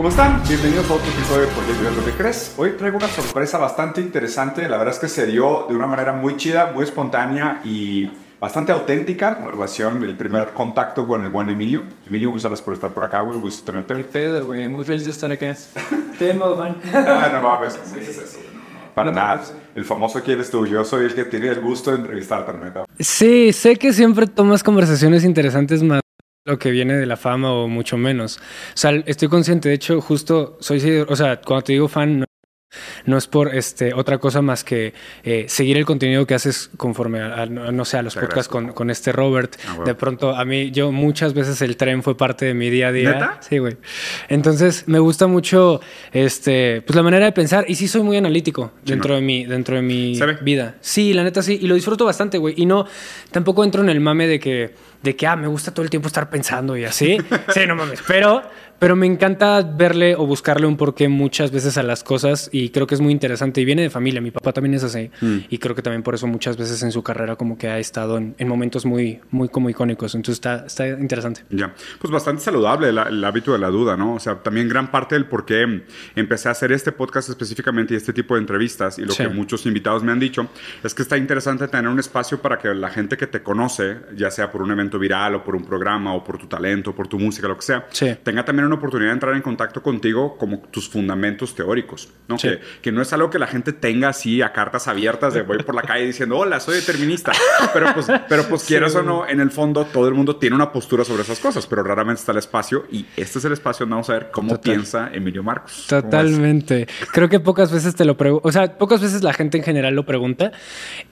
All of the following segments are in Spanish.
¿Cómo están? Bienvenidos a otro episodio de Proyecto lo que crees. Hoy traigo una sorpresa bastante interesante. La verdad es que se dio de una manera muy chida, muy espontánea y bastante auténtica en relación el primer contacto con el buen Emilio. Emilio, muchas gracias por estar por acá, güey. Gusto tenerte. pedo, güey. Muy feliz de estar acá. Tema, man. Ah, no mames. ¿Qué es eso? Para nada. El famoso quién eres tú. Yo soy el que tiene el gusto de entrevistarte, ¿no? Sí, sé que siempre tomas conversaciones interesantes más lo que viene de la fama o mucho menos. O sea, estoy consciente, de hecho, justo soy, o sea, cuando te digo fan, no es por este, otra cosa más que eh, seguir el contenido que haces conforme a, no sé, a los podcasts con, con, este Robert. Ah, de pronto, a mí, yo muchas veces el tren fue parte de mi día a día. ¿Neta? Sí, güey. Entonces, me gusta mucho este, pues la manera de pensar. Y sí soy muy analítico dentro de mi, dentro de mi vida. Sí, la neta sí. Y lo disfruto bastante, güey. Y no, tampoco entro en el mame de que, de que, ah, me gusta todo el tiempo estar pensando y así. sí, no mames. Pero pero me encanta verle o buscarle un porqué muchas veces a las cosas y creo que es muy interesante. Y viene de familia, mi papá también es así. Mm. Y creo que también por eso muchas veces en su carrera como que ha estado en, momentos muy, muy como icónicos. Entonces está, está interesante. Ya, pues bastante saludable el, hábito de la duda, ¿no? O sea, también gran parte del por qué empecé a hacer este podcast específicamente y este tipo de entrevistas y lo que muchos invitados me han dicho es que está interesante tener un espacio para que la gente que te conoce, ya sea por un evento viral o por un programa o por tu talento, por tu música, lo que sea, tenga también una oportunidad de entrar en contacto contigo como tus fundamentos teóricos, ¿no? Que, que, no es algo que la gente tenga así a cartas abiertas de voy por la calle diciendo, hola, soy determinista. Pero pues, pero pues quieras o no, en el fondo todo el mundo tiene una postura sobre esas cosas, pero raramente está el espacio y este es el espacio donde vamos a ver cómo piensa Emilio Marcos. Totalmente. Creo que pocas veces te lo pregunto, o sea, pocas veces la gente en general lo pregunta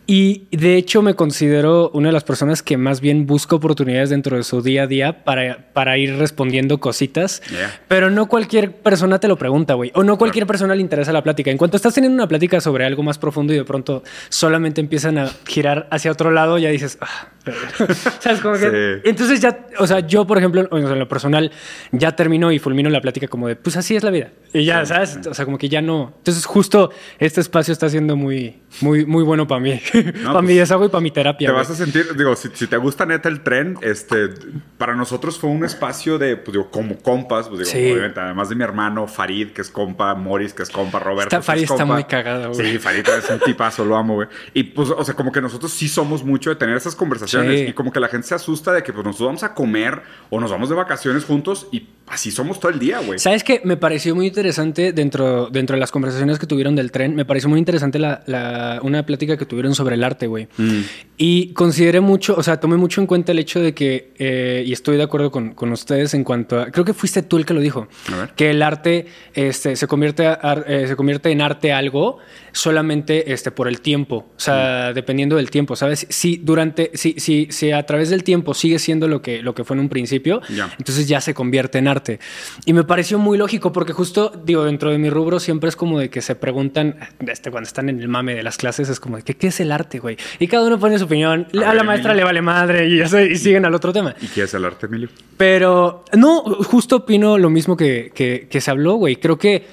y de hecho me considero una de las personas que más bien busca oportunidades dentro de su día a día para, para ir respondiendo cositas. Pero no cualquier persona te lo pregunta, güey. O no cualquier persona le interesa la plática. En cuanto estás teniendo una plática sobre algo más profundo y de pronto solamente empiezan a girar hacia otro lado, ya dices, ah, ¿sabes? Como que... Entonces ya, o sea, yo, por ejemplo, en lo personal, ya termino y fulmino la plática como de, pues así es la vida. Y ya, ¿sabes? O sea, como que ya no. Entonces, justo este espacio está siendo muy, muy, muy bueno para mí. para mi pues, deshago y para mi terapia. Te vas a sentir, digo, si, te gusta neta el tren, este, para nosotros fue un espacio de, pues digo, como compas, pues digo, obviamente, además de mi hermano Farid, que es compa, Morris, que es compa, Roberto. Farid está muy cagado, güey. Sí, Farid es un tipazo, lo amo, güey. Y pues, o sea, como que nosotros sí somos mucho de tener esas conversaciones y como que la gente se asusta de que pues nosotros vamos a comer o nos vamos de vacaciones juntos y así somos todo el día, güey. ¿Sabes qué? Me pareció muy interesante dentro, dentro de las conversaciones que tuvieron del tren, me pareció muy interesante la, una plática que tuvieron sobre el arte, güey. Mm. Y consideré mucho, o sea, tomé mucho en cuenta el hecho de que, eh, y estoy de acuerdo con, con, ustedes en cuanto a, creo que fuiste tú el que lo dijo, que el arte este, se, convierte eh, se convierte en arte algo solamente este, por el tiempo, o sea, mm. dependiendo del tiempo, ¿sabes? Si durante, si, si, si a través del tiempo sigue siendo lo que, lo que fue en un principio, entonces ya se convierte en arte. Y me pareció muy lógico porque justo, digo, dentro de mi rubro siempre es como de que se preguntan, este, cuando están en el mame de las clases, es como de que, ¿qué es el arte, güey? Y cada uno pone su opinión, a, la maestra le vale madre y, y siguen al otro tema. ¿Y qué es el arte, Emilio? Pero, no, justo opino lo mismo que, que, se habló, güey. Creo que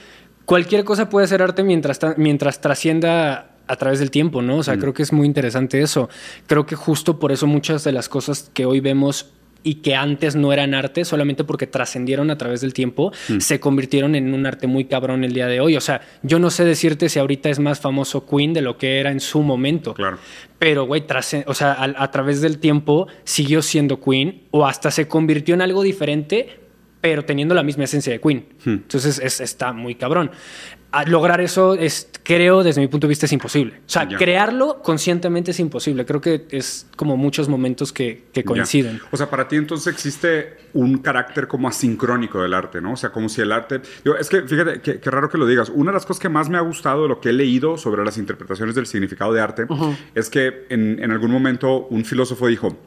cualquier cosa puede ser arte mientras, mientras trascienda a través del tiempo, ¿no? O sea, mm. creo que es muy interesante eso. Creo que justo por eso muchas de las cosas que hoy vemos y que antes no eran arte solamente porque trascendieron a través del tiempo, mm. se convirtieron en un arte muy cabrón el día de hoy. O sea, yo no sé decirte si ahorita es más famoso Queen de lo que era en su momento. Claro. Pero, güey, o sea, a, través del tiempo siguió siendo Queen o hasta se convirtió en algo diferente, pero teniendo la misma esencia de Queen. Mm. Entonces es, está muy cabrón lograr eso es, creo, desde mi punto de vista, es imposible. O sea, crearlo conscientemente es imposible. Creo que es como muchos momentos que, coinciden. O sea, para ti entonces existe un carácter como asincrónico del arte, ¿no? O sea, como si el arte... es que, fíjate, qué raro que lo digas. Una de las cosas que más me ha gustado de lo que he leído sobre las interpretaciones del significado de arte es que en, en algún momento un filósofo dijo,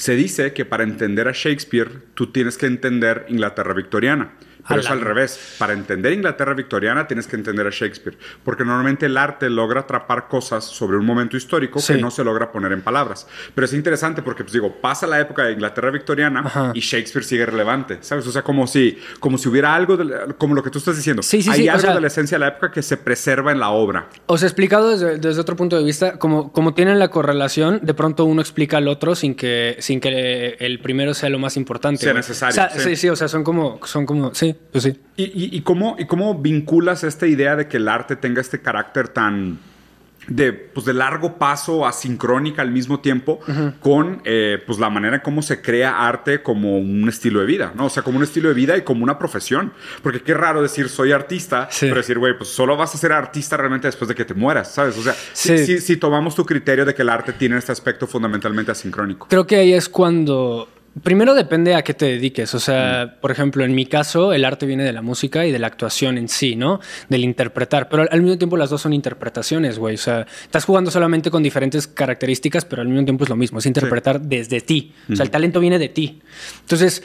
se dice que para entender a Shakespeare tú tienes que entender Inglaterra victoriana. Pero es al revés. Para entender Inglaterra victoriana tienes que entender a Shakespeare. Porque normalmente el arte logra atrapar cosas sobre un momento histórico que no se logra poner en palabras. Pero es interesante porque, pues digo, pasa la época de Inglaterra victoriana y Shakespeare sigue relevante. ¿Sabes? O sea, como si, como si hubiera algo, como lo que tú estás diciendo. Sí, sí, Hay algo de la esencia de la época que se preserva en la obra. Os he explicado desde, otro punto de vista, como, como tienen la correlación, de pronto uno explica al otro sin que, sin que el primero sea lo más importante. Sea necesario. sí. sí, o sea, son como, son como, sí. Pues sí. ¿Y, y, cómo, ¿Y cómo vinculas esta idea de que el arte tenga este carácter tan de, pues, de largo paso, asincrónica al mismo tiempo, con eh, pues, la manera en cómo se crea arte como un estilo de vida, ¿no? O sea, como un estilo de vida y como una profesión. Porque qué raro decir soy artista, pero decir, güey, pues solo vas a ser artista realmente después de que te mueras, ¿sabes? O sea, si, si tomamos tu criterio de que el arte tiene este aspecto fundamentalmente asincrónico. Creo que ahí es cuando Primero depende a qué te dediques. O sea, mm. por ejemplo, en mi caso, el arte viene de la música y de la actuación en sí, ¿no? Del interpretar. Pero al mismo tiempo las dos son interpretaciones, güey. O sea, estás jugando solamente con diferentes características, pero al mismo tiempo es lo mismo. Es interpretar desde ti. O sea, el talento viene de ti. Entonces,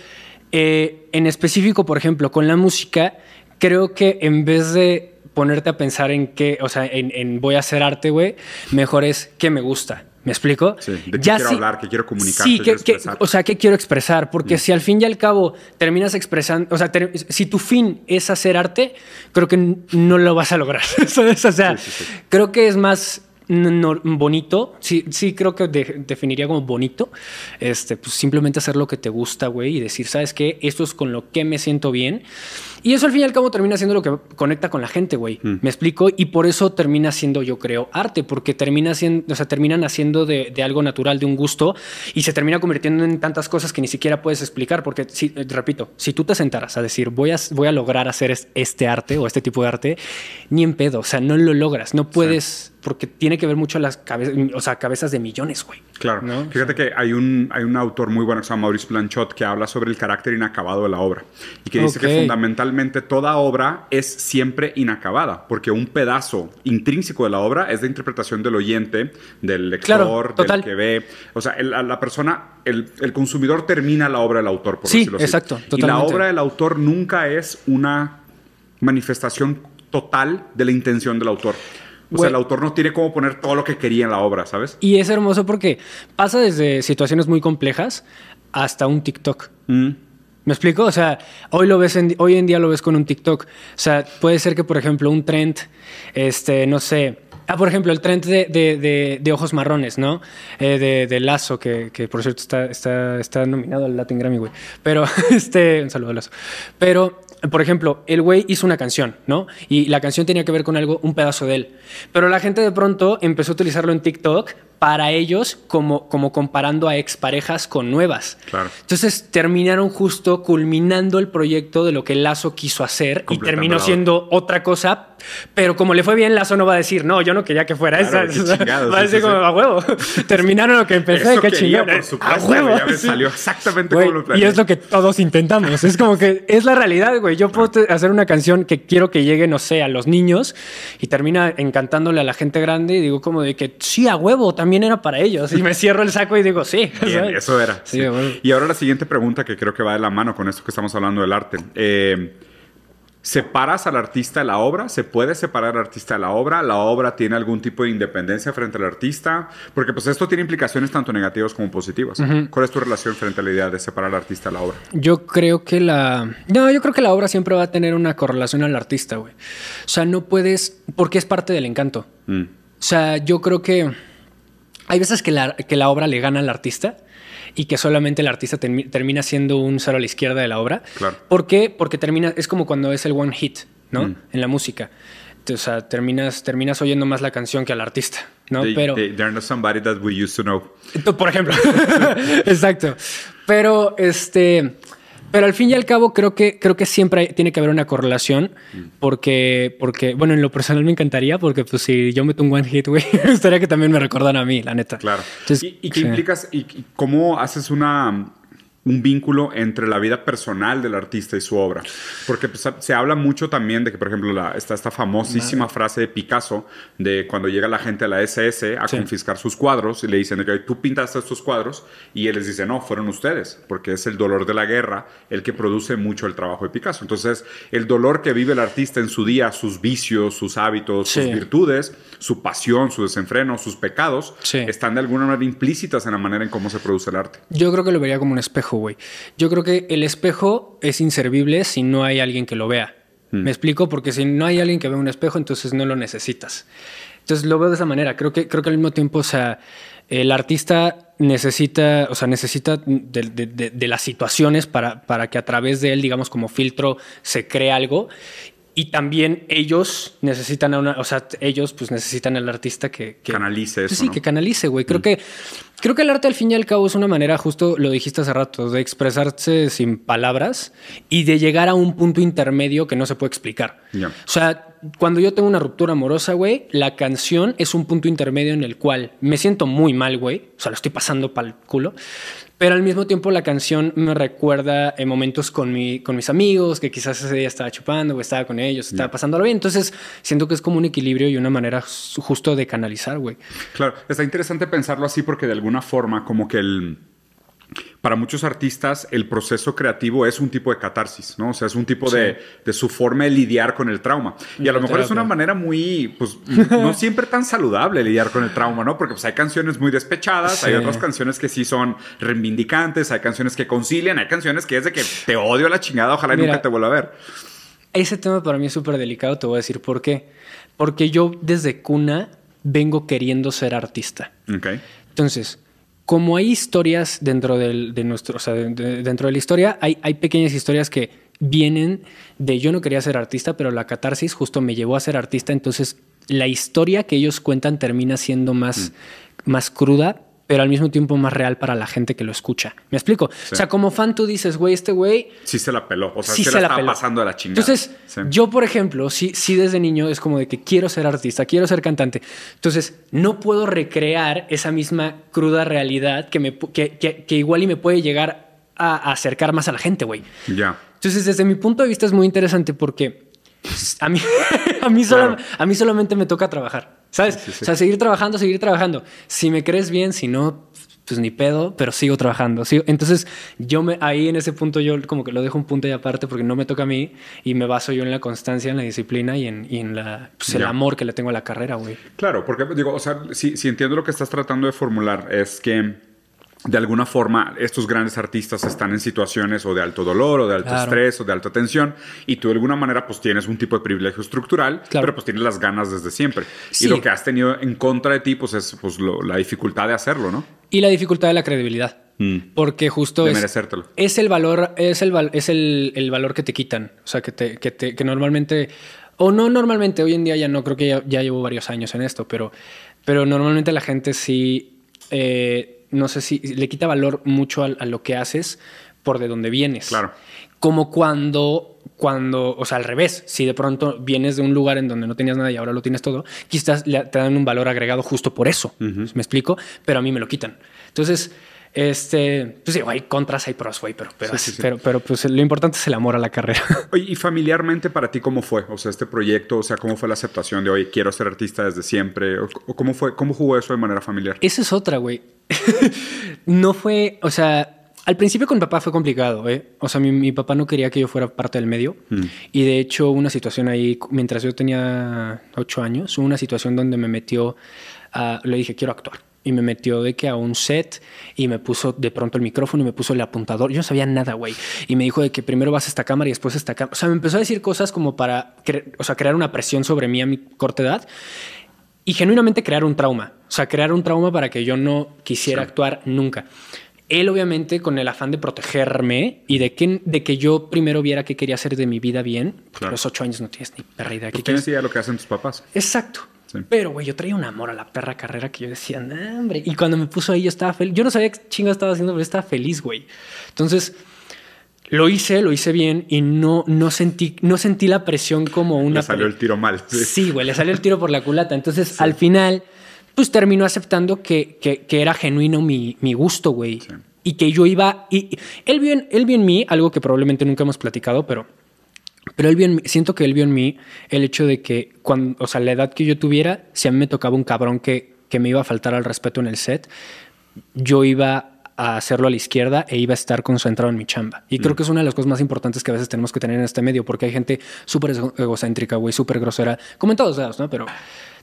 eh, en específico, por ejemplo, con la música, creo que en vez de ponerte a pensar en qué, o sea, en, en voy a hacer arte, güey, mejor es qué me gusta. ¿Me explico? Sí, de qué quiero hablar, qué quiero comunicar. Sí, o sea, qué quiero expresar. Porque mm. si al fin y al cabo terminas expresando, o sea, si tu fin es hacer arte, creo que no lo vas a lograr. o sea, creo que es más bonito, sí, sí creo que definiría como bonito, este, pues simplemente hacer lo que te gusta, güey, y decir, ¿sabes qué? Esto es con lo que me siento bien. Y eso al fin y al cabo termina siendo lo que conecta con la gente, güey. Mm. Me explico. Y por eso termina siendo, yo creo, arte, porque termina siendo, o sea, terminan haciendo de, algo natural, de un gusto, y se termina convirtiendo en tantas cosas que ni siquiera puedes explicar. Porque, si, repito, si tú te sentaras a decir, voy a, voy a lograr hacer este arte o este tipo de arte, ni en pedo. O sea, no lo logras. No puedes porque tiene que ver mucho las cabezas, o sea, cabezas de millones, güey. Claro. Fíjate que hay un, hay un autor muy bueno que se llama Maurice Blanchot que habla sobre el carácter inacabado de la obra y que dice que toda obra es siempre inacabada porque un pedazo intrínseco de la obra es de interpretación del oyente, del lector, del que ve. O sea, la persona, el, consumidor termina la obra del autor, por sí, decirlo así. exacto. Y la obra del autor nunca es una manifestación total de la intención del autor. O sea, el autor no tiene cómo poner todo lo que quería en la obra, ¿sabes? Y es hermoso porque pasa desde situaciones muy complejas hasta un TikTok. Mm. ¿Me explico? O sea, hoy, lo ves en, hoy en día lo ves con un TikTok. O sea, puede ser que, por ejemplo, un trend, este, no sé, Ah, por ejemplo, el trend de, ojos marrones, ¿no? Eh, de, Lazo, que, por cierto está, está, está nominado al Latin Grammy, güey. Pero, este, un saludo a Lazo. Pero por ejemplo, el güey hizo una canción, ¿no? Y la canción tenía que ver con algo, un pedazo de él. Pero la gente de pronto empezó a utilizarlo en TikTok para ellos como, como comparando a exparejas con nuevas. Claro. Entonces terminaron justo culminando el proyecto de lo que Lazo quiso hacer y terminó siendo otra cosa. Pero como le fue bien, Lazo no va a decir, no, yo no quería que fuera esa. va a decir como, a huevo. Terminaron lo que empecé, qué chingado. A huevo. Ya me salió exactamente como lo Y es lo que todos intentamos. es como que es la realidad, güey. Yo puedo hacer una canción que quiero que llegue, no sé, a los niños y termina encantándole a la gente grande y digo como de que sí, a huevo, también era para ellos. Y me cierro el saco y digo, sí. eso era. Y ahora la siguiente pregunta que creo que va de la mano con esto que estamos hablando del arte. Eh, ¿Separas al artista de la obra? ¿Se puede separar al artista de la obra? ¿La obra tiene algún tipo de independencia frente al artista? Porque pues esto tiene implicaciones tanto negativas como positivas. ¿Cuál es tu relación frente a la idea de separar al artista de la obra? Yo creo que la... No, yo creo que la obra siempre va a tener una correlación al artista, güey. O sea, no puedes... Porque es parte del encanto. Mm. O sea, yo creo que... Hay veces que la, que la obra le gana al artista y que solamente el artista termina siendo un cero a la izquierda de la obra. Claro. ¿Por qué? Porque termina, es como cuando es el one hit, ¿no? Mm. En la música. O sea, terminas, terminas oyendo más la canción que al artista, ¿no? Pero... they're not somebody that we used to know. Por ejemplo. Exacto. Pero, este... Pero al fin y al cabo creo que, creo que siempre tiene que haber una correlación porque, porque, bueno, en lo personal me encantaría porque pues si yo meto un one hit, güey, me gustaría que también me recordaran a mí, la neta. Claro. ¿Y, qué implicas y cómo haces una un vínculo entre la vida personal del artista y su obra. Porque pues, se habla mucho también de que, por ejemplo, la, está esta famosísima frase de Picasso de cuando llega la gente a la SS a confiscar sus cuadros y le dicen que tú pintaste estos cuadros y él les dice, no, fueron ustedes, porque es el dolor de la guerra el que produce mucho el trabajo de Picasso. Entonces, el dolor que vive el artista en su día, sus vicios, sus hábitos, sus virtudes, su pasión, su desenfreno, sus pecados, están de alguna manera implícitas en la manera en cómo se produce el arte. Yo creo que lo vería como un espejo güey. Yo creo que el espejo es inservible si no hay alguien que lo vea. Mm. ¿Me explico? Porque si no hay alguien que vea un espejo, entonces no lo necesitas. Entonces lo veo de esa manera. Creo que, creo que al mismo tiempo, o sea, el artista necesita, o sea, necesita de, de- de- de las situaciones para, para que a través de él, digamos, como filtro, se cree algo. Y también ellos necesitan a una, o sea, ellos pues necesitan al artista que, que Canalice eso, sí, ¿no? que canalice, güey. Creo que creo que el arte al fin y al cabo es una manera, justo lo dijiste hace rato, de expresarse sin palabras y de llegar a un punto intermedio que no se puede explicar. O sea, cuando yo tengo una ruptura amorosa, güey, la canción es un punto intermedio en el cual me siento muy mal, güey. O sea, lo estoy pasando para el culo. Pero al mismo tiempo la canción me recuerda en momentos con, mi, con mis amigos, que quizás ese día estaba chupando o estaba con ellos, estaba pasándolo bien. Entonces siento que es como un equilibrio y una manera ju- justo de canalizar, güey. Claro, está interesante pensarlo así porque de alguna forma como que el... Para muchos artistas el proceso creativo es un tipo de catarsis, ¿no? O sea, es un tipo de, de su forma de lidiar con el trauma. Y a lo mejor es una manera muy, pues, no siempre tan saludable lidiar con el trauma, ¿no? Porque pues hay canciones muy despechadas, hay otras canciones que sí son reivindicantes, hay canciones que concilian, hay canciones que es de que te odio a la chingada, ojalá Mira. nunca te vuelva a ver. Ese tema para mí es súper delicado, te voy a decir por qué. Porque yo desde cuna vengo queriendo ser artista. Ok. Entonces, como hay historias dentro del, de nuestro, o sea, de- de- dentro de la historia, hay, hay pequeñas historias que vienen de yo no quería ser artista, pero la catarsis justo me llevó a ser artista. Entonces, la historia que ellos cuentan termina siendo más, más cruda, pero al mismo tiempo más real para la gente que lo escucha. ¿Me explico? O sea, como fan tú dices, güey, este güey Sí se la peló, o sea, sí se, se la, estaba peló. pasando de la chingada. Entonces, Sí. yo, por ejemplo, sí, sí desde niño es como de que quiero ser artista, quiero ser cantante. Entonces, no puedo recrear esa misma cruda realidad que, me, que, que- que igual y me puede llegar a, a acercar más a la gente, güey. Ya. Entonces, desde mi punto de vista es muy interesante porque a mí, a mí, solo- Claro. a mí solamente me toca trabajar, ¿sabes? Sí, sí, sí. O sea, seguir trabajando, seguir trabajando. Si me crees bien, si no, pues ni pedo, pero sigo trabajando. Entonces, yo me, ahí en ese punto yo como que lo dejo un punto y aparte porque no me toca a mí y me baso yo en la constancia, en la disciplina y en, y en la, pues, el amor que le tengo a la carrera, güey. Claro, porque digo, o sea, si, si entiendo lo que estás tratando de formular, es que de alguna forma estos grandes artistas están en situaciones o de alto dolor o de alto Claro. estrés o de alta tensión y tú de alguna manera pues tienes un tipo de privilegio estructural, Claro. pero pues tienes las ganas desde siempre. Sí. Y lo que has tenido en contra de ti pues es pues lo- la dificultad de hacerlo, ¿no? Y la dificultad de la credibilidad. Mm. Porque justo De es, merecértelo. es el valor, es el, es el, el valor que te quitan. O sea, que, te, que, te- que normalmente, o no normalmente, hoy en día ya no, creo que ya, ya llevo varios años en esto, pero, pero normalmente la gente sí, eh, no sé si le quita valor mucho a, a lo que haces por de dónde vienes. Claro. Como cuando, cuando, o sea, al revés, si de pronto vienes de un lugar en donde no tenías nada y ahora lo tienes todo, quizás le- te dan un valor agregado justo por eso. ¿Me explico? Pero a mí me lo quitan. Entonces, este, pues digo, hay contras, hay pros, güey, pero, pero, Sí, sí, sí. pero, pero pues lo importante es el amor a la carrera. Oye, y familiarmente para ti cómo fue? O sea, este proyecto, o sea, ¿cómo fue la aceptación de, oye, quiero ser artista desde siempre? ¿O, o cómo fue, cómo jugó eso de manera familiar? Esa es otra, güey. no fue, o sea, al principio con papá fue complicado, ¿eh? O sea, mi, mi papá no quería que yo fuera parte del medio. Y de hecho, hubo una situación ahí, mientras yo tenía ocho años, hubo una situación donde me metió, a- le dije, quiero actuar. Y me metió de que a un set y me puso de pronto el micrófono y me puso el apuntador. Yo no sabía nada, güey. Y me dijo de que primero vas a esta cámara y después a esta cámara. O sea, me empezó a decir cosas como para cre- o sea, crear una presión sobre mí a mi corta edad y genuinamente crear un trauma. O sea, crear un trauma para que yo no quisiera Sí. actuar nunca. Él, obviamente, con el afán de protegerme y de que, de que yo primero viera qué quería hacer de mi vida bien. porque Claro. A los ocho años no tienes ni perra idea. ¿Tú ¿Qué tienes idea de lo que hacen tus papás? Exacto. Sí. Pero, güey, yo traía un amor a la perra carrera que yo decía, "Nah, hombre. Y cuando me puso ahí, yo estaba feliz. Yo no sabía qué chingo estaba haciendo, pero estaba feliz, güey. Entonces, lo hice, lo hice bien y no, no, sentí, no sentí la presión como una. Le salió el tiro mal. sí. Sí, güey, le salió el tiro por la culata. Entonces, al final, pues terminó aceptando que, que- que era genuino mi, mi gusto, güey. Sí. Y que yo iba. Y, y él, vio en, él vio en mí algo que probablemente nunca hemos platicado, pero. Pero él vio en mí- siento que él vio en mí el hecho de que, cuando, o sea, la edad que yo tuviera, si a mí me tocaba un cabrón que, que me iba a faltar al respeto en el set, yo iba a hacerlo a la izquierda e iba a estar concentrado en mi chamba. Y creo que es una de las cosas más importantes que a veces tenemos que tener en este medio, porque hay gente súper ego- egocéntrica, güey, súper grosera, como en todos lados, ¿no? Pero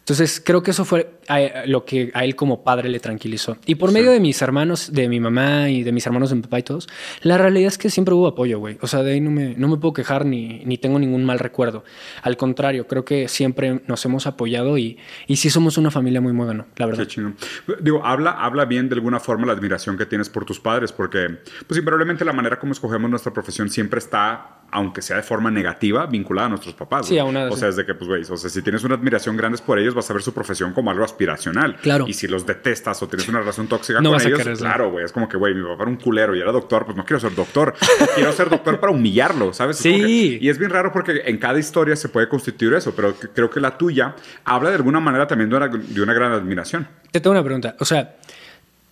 Entonces, creo que eso fue a- lo que a él como padre le tranquilizó. Y por medio de mis hermanos, de mi mamá y de mis hermanos de mi papá y todos, la realidad es que siempre hubo apoyo, güey. O sea, de ahí no me, no me puedo quejar ni, ni tengo ningún mal recuerdo. Al contrario, creo que siempre nos hemos apoyado y, y sí somos una familia muy buena, la verdad. Qué chingón. Digo, habla, habla bien de alguna forma la admiración que tienes por tus padres, porque, pues, invariablemente la manera como escogemos nuestra profesión siempre está, aunque sea de forma negativa, vinculada a nuestros papás. Sí, a una- O sea, es de que, pues, güey, o sea, si tienes una admiración grande por ellos, vas a ver su profesión como algo aspiracional. Claro. Y si los detestas o tienes una relación tóxica No con vas ellos, claro, güey, es como que, güey, mi papá era un culero y era doctor, pues no quiero ser doctor. quiero ser doctor para humillarlo, ¿sabes? Sí. que- y es bien raro porque en cada historia se puede constituir eso, pero creo que la tuya habla de alguna manera también de una, de una gran admiración. Te tengo una pregunta. O sea,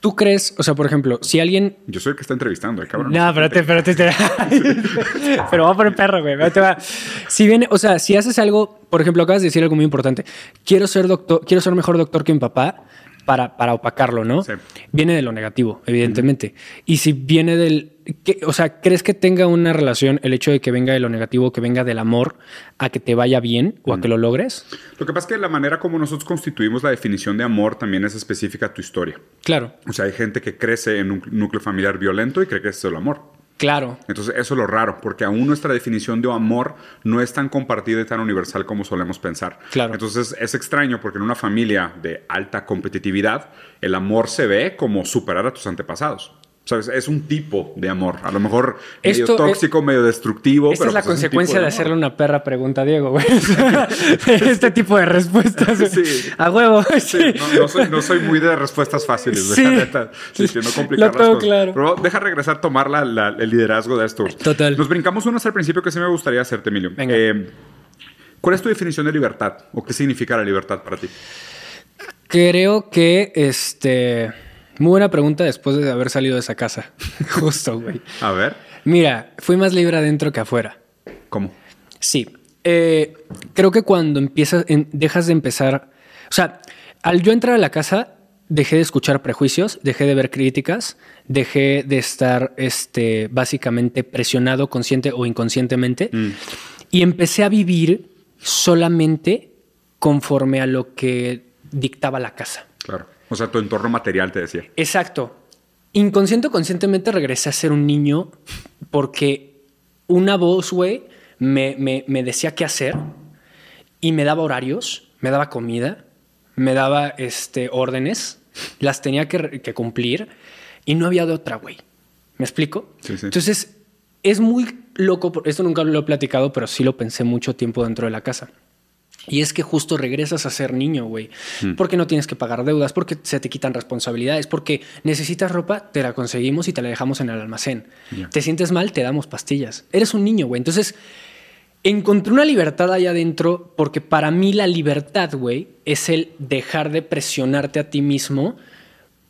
¿tú crees, o sea, por ejemplo, si alguien Yo soy el que está entrevistando, eh, cabrón. No, espérate, espérate. espérate. Pero va por el perro, güey. Ahí te va. Si viene, o sea, si haces algo, por ejemplo, acabas de decir algo muy importante. Quiero ser doctor, quiero ser mejor doctor que mi papá para, para opacarlo, ¿no? Sí. Viene de lo negativo, evidentemente. Y si viene del. ¿qué- o sea, ¿crees que tenga una relación el hecho de que venga de lo negativo, que venga del amor, a que te vaya bien o a que lo logres? Lo que pasa es que la manera como nosotros constituimos la definición de amor también es específica a tu historia. Claro, O sea, hay gente que crece en un núcleo familiar violento y cree que es el amor. Claro. Entonces, eso es lo raro, porque aún nuestra definición de amor no es tan compartida y tan universal como solemos pensar. Claro. Entonces, es extraño porque en una familia de alta competitividad, el amor se ve como superar a tus antepasados. ¿Sabes? Es un tipo de amor. A lo mejor medio Esto tóxico, medio destructivo. Esta pero es la pues consecuencia de, hacerle una perra pregunta a Diego, güey. este tipo de respuestas. Sí. A huevo. Sí, Sí. no, no soy, no soy muy de respuestas fáciles, deja neta. No complicar Lo las tengo cosas. claro. Pero deja regresar, tomar la- la- el liderazgo de esto. Total. Nos brincamos unos al principio que sí me gustaría hacerte, Emilio. Venga. Eh, ¿Cuál es tu definición de libertad? ¿O qué significa la libertad para ti? Creo que este. Muy buena pregunta después de haber salido de esa casa. Justo, güey. A ver, Mira, fui más libre adentro que afuera. ¿cómo? Sí. Eh, creo que cuando empiezas, en- dejas de empezar. O sea, al yo entrar a la casa, dejé de escuchar prejuicios, dejé de ver críticas, dejé de estar este, básicamente presionado consciente o inconscientemente. Y empecé a vivir solamente conforme a lo que dictaba la casa. Claro. O sea, tu entorno material te decía. Exacto. Inconsciente o conscientemente regresé a ser un niño porque una voz, güey, me, me- me decía qué hacer y me daba horarios, me daba comida, me daba este, órdenes, las tenía que, cumplir y no había de otra, güey. ¿Me explico? Sí, sí. Entonces, es muy loco, esto nunca lo he platicado, pero sí lo pensé mucho tiempo dentro de la casa. Y es que justo regresas a ser niño, güey. Hmm. Porque no tienes que pagar deudas, porque se te quitan responsabilidades, porque necesitas ropa, te la conseguimos y te la dejamos en el almacén. Te sientes mal, te damos pastillas. Eres un niño, güey. Entonces, encontré una libertad allá adentro porque para mí la libertad, güey, es el dejar de presionarte a ti mismo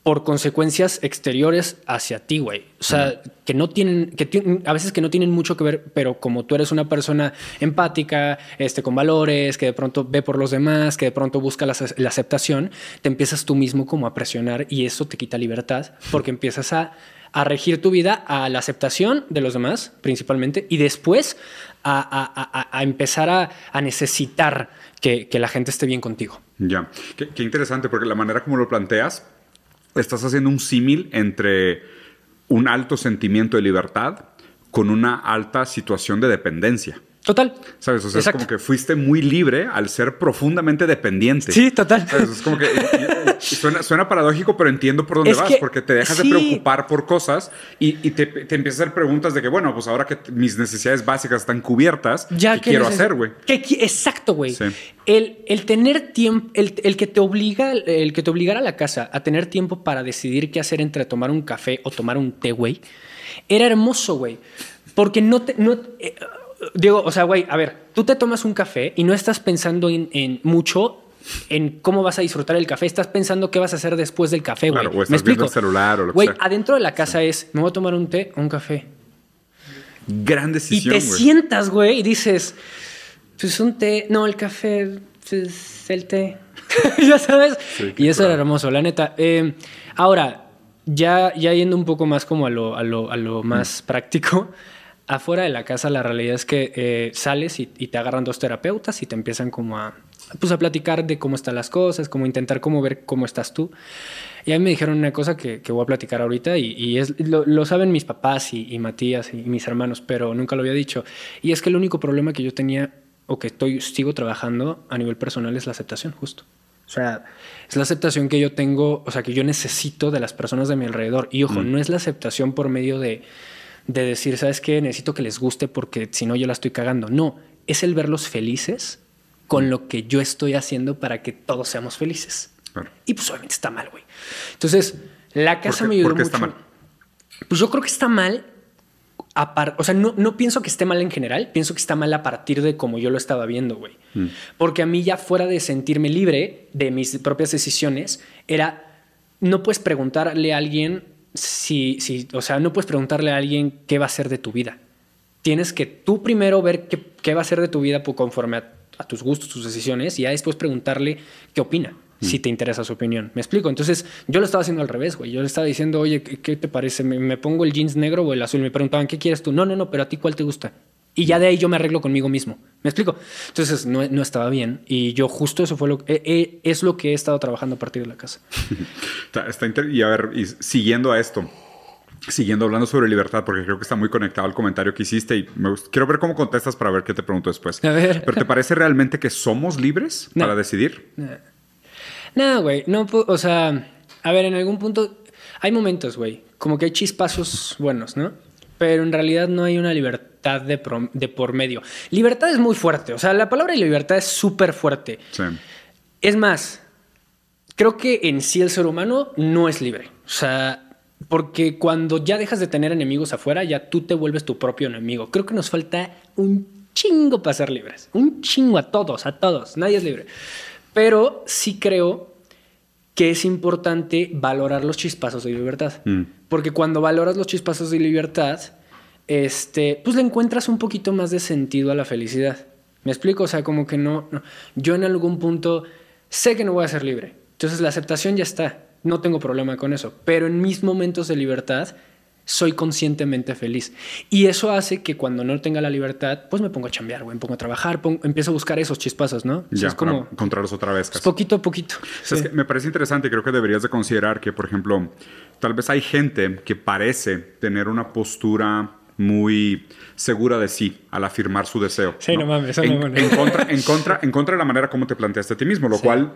por consecuencias exteriores hacia ti, güey. O sea, que no tienen, que a veces que no tienen mucho que ver, pero como tú eres una persona empática, este, con valores, que de pronto ve por los demás, que de pronto busca la, ace- la aceptación, te empiezas tú mismo como a presionar y eso te quita libertad porque empiezas a, a regir tu vida a la aceptación de los demás, principalmente, y después a, a- a- empezar a, a necesitar que, que la gente esté bien contigo. Ya. Qué, qué interesante, porque la manera como lo planteas, estás haciendo un símil entre un alto sentimiento de libertad con una alta situación de dependencia. Total. ¿Sabes? O sea, Exacto. es como que fuiste muy libre al ser profundamente dependiente. Sí, total. ¿Sabes? Es como que suena, suena paradójico, pero entiendo por dónde Es vas, que- porque te dejas sí. de preocupar por cosas y, y te, te empiezas a hacer preguntas de que, bueno, pues ahora que mis necesidades básicas están cubiertas, Ya ¿qué quiero hacer, güey? ¿Qué qui- Exacto, güey. Sí. El, el tener tiempo, el, el que te obliga, el que te obligara a la casa a tener tiempo para decidir qué hacer entre tomar un café o tomar un té, güey, era hermoso, güey. Porque no te. No, eh, digo, o sea, güey, a ver, tú te tomas un café y no estás pensando en, en mucho en cómo vas a disfrutar el café, estás pensando qué vas a hacer después del café, güey. Claro, o ¿Me estás explico? el celular o lo que Güey, sea. adentro de la casa es, me voy a tomar un té o un café. Gran Y decisión, te güey. sientas, güey, y dices, pues un té, no, el café, pues el té. ya sabes. Sí, y eso era hermoso, la neta. Eh, ahora, ya, ya yendo un poco más como a lo, a lo, a lo más práctico, afuera de la casa la realidad es que eh, sales y, y te agarran dos terapeutas y te empiezan como a, pues a platicar de cómo están las cosas, como intentar cómo ver cómo estás tú. Y a mí me dijeron una cosa que, que voy a platicar ahorita y, es, lo, saben mis papás y, Matías y, mis hermanos, pero nunca lo había dicho. Y es que el único problema que yo tenía o que estoy, sigo trabajando a nivel personal es la aceptación, justo. O sea, es la aceptación que yo tengo, o sea, que yo necesito de las personas de mi alrededor. Y ojo, mm. no es la aceptación por medio de, de decir, ¿sabes qué? Necesito que les guste porque si no yo la estoy cagando. No, es el verlos felices con lo que yo estoy haciendo para que todos seamos felices. Y pues obviamente está mal, güey. Entonces, la casa me ayudó ¿por qué Está mal? Pues yo creo que está mal. O sea, no, no, pienso que esté mal en general, pienso que está mal a partir de como yo lo estaba viendo, güey. Mm. Porque a mí ya fuera de sentirme libre de mis propias decisiones, era, no puedes preguntarle a alguien si, si, o sea, no puedes preguntarle a alguien qué va a ser de tu vida. Tienes que tú primero ver qué, qué va a ser de tu vida conforme a, a tus gustos, tus decisiones, y ya después preguntarle qué opina si te interesa su opinión. ¿Me explico? Entonces, yo lo estaba haciendo al revés, güey. Yo le estaba diciendo, oye, ¿qué, te parece? ¿Me, pongo el jeans negro o el azul? Me preguntaban, ¿qué quieres tú? No, no, no, pero a ti cuál te gusta. Y ya de ahí yo me arreglo conmigo mismo. ¿Me explico? Entonces, no, no estaba bien. Y yo justo eso fue lo que... Eh, eh, es lo que he estado trabajando a partir de la casa. está, y a ver, y siguiendo a esto, siguiendo hablando sobre libertad, porque creo que está muy conectado al comentario que hiciste y me quiero ver cómo contestas para ver qué te pregunto después. A ver. ¿Pero te parece realmente que somos libres para decidir? No, güey, no, o sea, a ver, en algún punto hay momentos, güey, como que hay chispazos buenos, ¿no? Pero en realidad no hay una libertad de, de por medio. Libertad es muy fuerte, o sea, la palabra libertad es súper fuerte. Sí. Es más, creo que en sí el ser humano no es libre. O sea, porque cuando ya dejas de tener enemigos afuera, ya tú te vuelves tu propio enemigo. Creo que nos falta un chingo para ser libres. Un chingo a todos, a todos. Nadie es libre. Pero sí creo que es importante valorar los chispazos de libertad. Mm. Porque cuando valoras los chispazos de libertad, este, pues le encuentras un poquito más de sentido a la felicidad. ¿Me explico? O sea, como que no, no, Yo en algún punto sé que no voy a ser libre. Entonces la aceptación ya está. No tengo problema con eso. Pero en mis momentos de libertad soy conscientemente feliz. Y eso hace que cuando no tenga la libertad, pues me pongo a chambear, güey, me pongo a trabajar, empiezo a buscar esos chispazos, ¿no? Ya, es como encontrarlos otra vez. poquito a poquito. me parece interesante creo que deberías de considerar que, por ejemplo, tal vez hay gente que parece tener una postura muy segura de sí al afirmar su deseo. Sí, no, mames, en, en, contra, en, contra, en contra de la manera como te planteaste a ti mismo, lo cual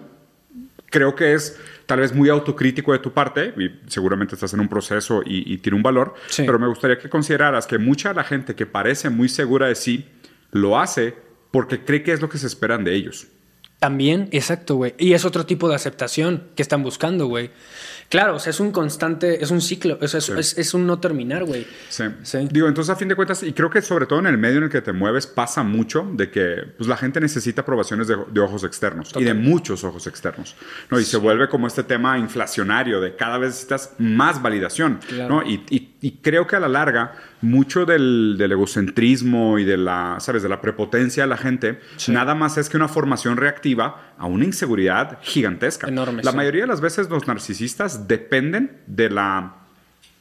creo que es tal vez muy autocrítico de tu parte, y seguramente estás en un proceso y, tiene un valor, pero me gustaría que consideraras que mucha de la gente que parece muy segura de sí lo hace porque cree que es lo que se esperan de ellos. También, exacto, güey. Y es otro tipo de aceptación que están buscando, güey. Claro, o sea, es un constante, es un ciclo, es, es, un no terminar, güey. Sí. Digo, entonces a fin de cuentas, y creo que sobre todo en el medio en el que te mueves pasa mucho de que pues, la gente necesita aprobaciones de, ojos externos y de muchos ojos externos, ¿no? Y se vuelve como este tema inflacionario de cada vez necesitas más validación, ¿no? Y, y, creo que a la larga mucho del, del, egocentrismo y de la, ¿sabes? De la prepotencia de la gente, nada más es que una formación reactiva a una inseguridad gigantesca. Enorme. La mayoría de las veces los narcisistas dependen de la,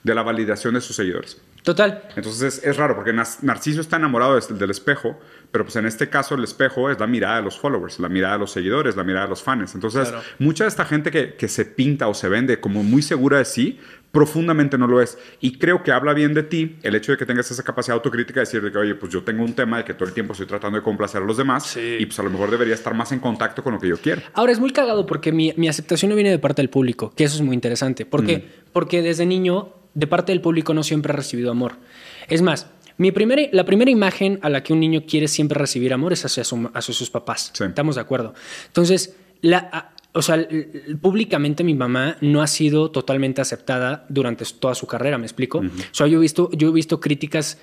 de la validación de sus seguidores. Total. Entonces es, raro porque Narciso está enamorado del, espejo, pero pues en este caso el espejo es la mirada de los followers, la mirada de los seguidores, la mirada de los fans. Entonces mucha de esta gente que, que, se pinta o se vende como muy segura de sí, profundamente no lo es. Y creo que habla bien de ti el hecho de que tengas esa capacidad autocrítica de decir de que, oye, pues yo tengo un tema de que todo el tiempo estoy tratando de complacer a los demás y pues a lo mejor debería estar más en contacto con lo que yo quiero. Ahora es muy cagado porque mi, mi aceptación no viene de parte del público, que eso es muy interesante. ¿Por qué? Mm. Porque desde niño, de parte del público no siempre he recibido amor. Es más, mi primera, la primera imagen a la que un niño quiere siempre recibir amor es hacia, hacia sus papás. Estamos de acuerdo. Entonces, la, o sea, públicamente mi mamá no ha sido totalmente aceptada durante toda su carrera, ¿me explico? O sea, yo he visto, yo he visto críticas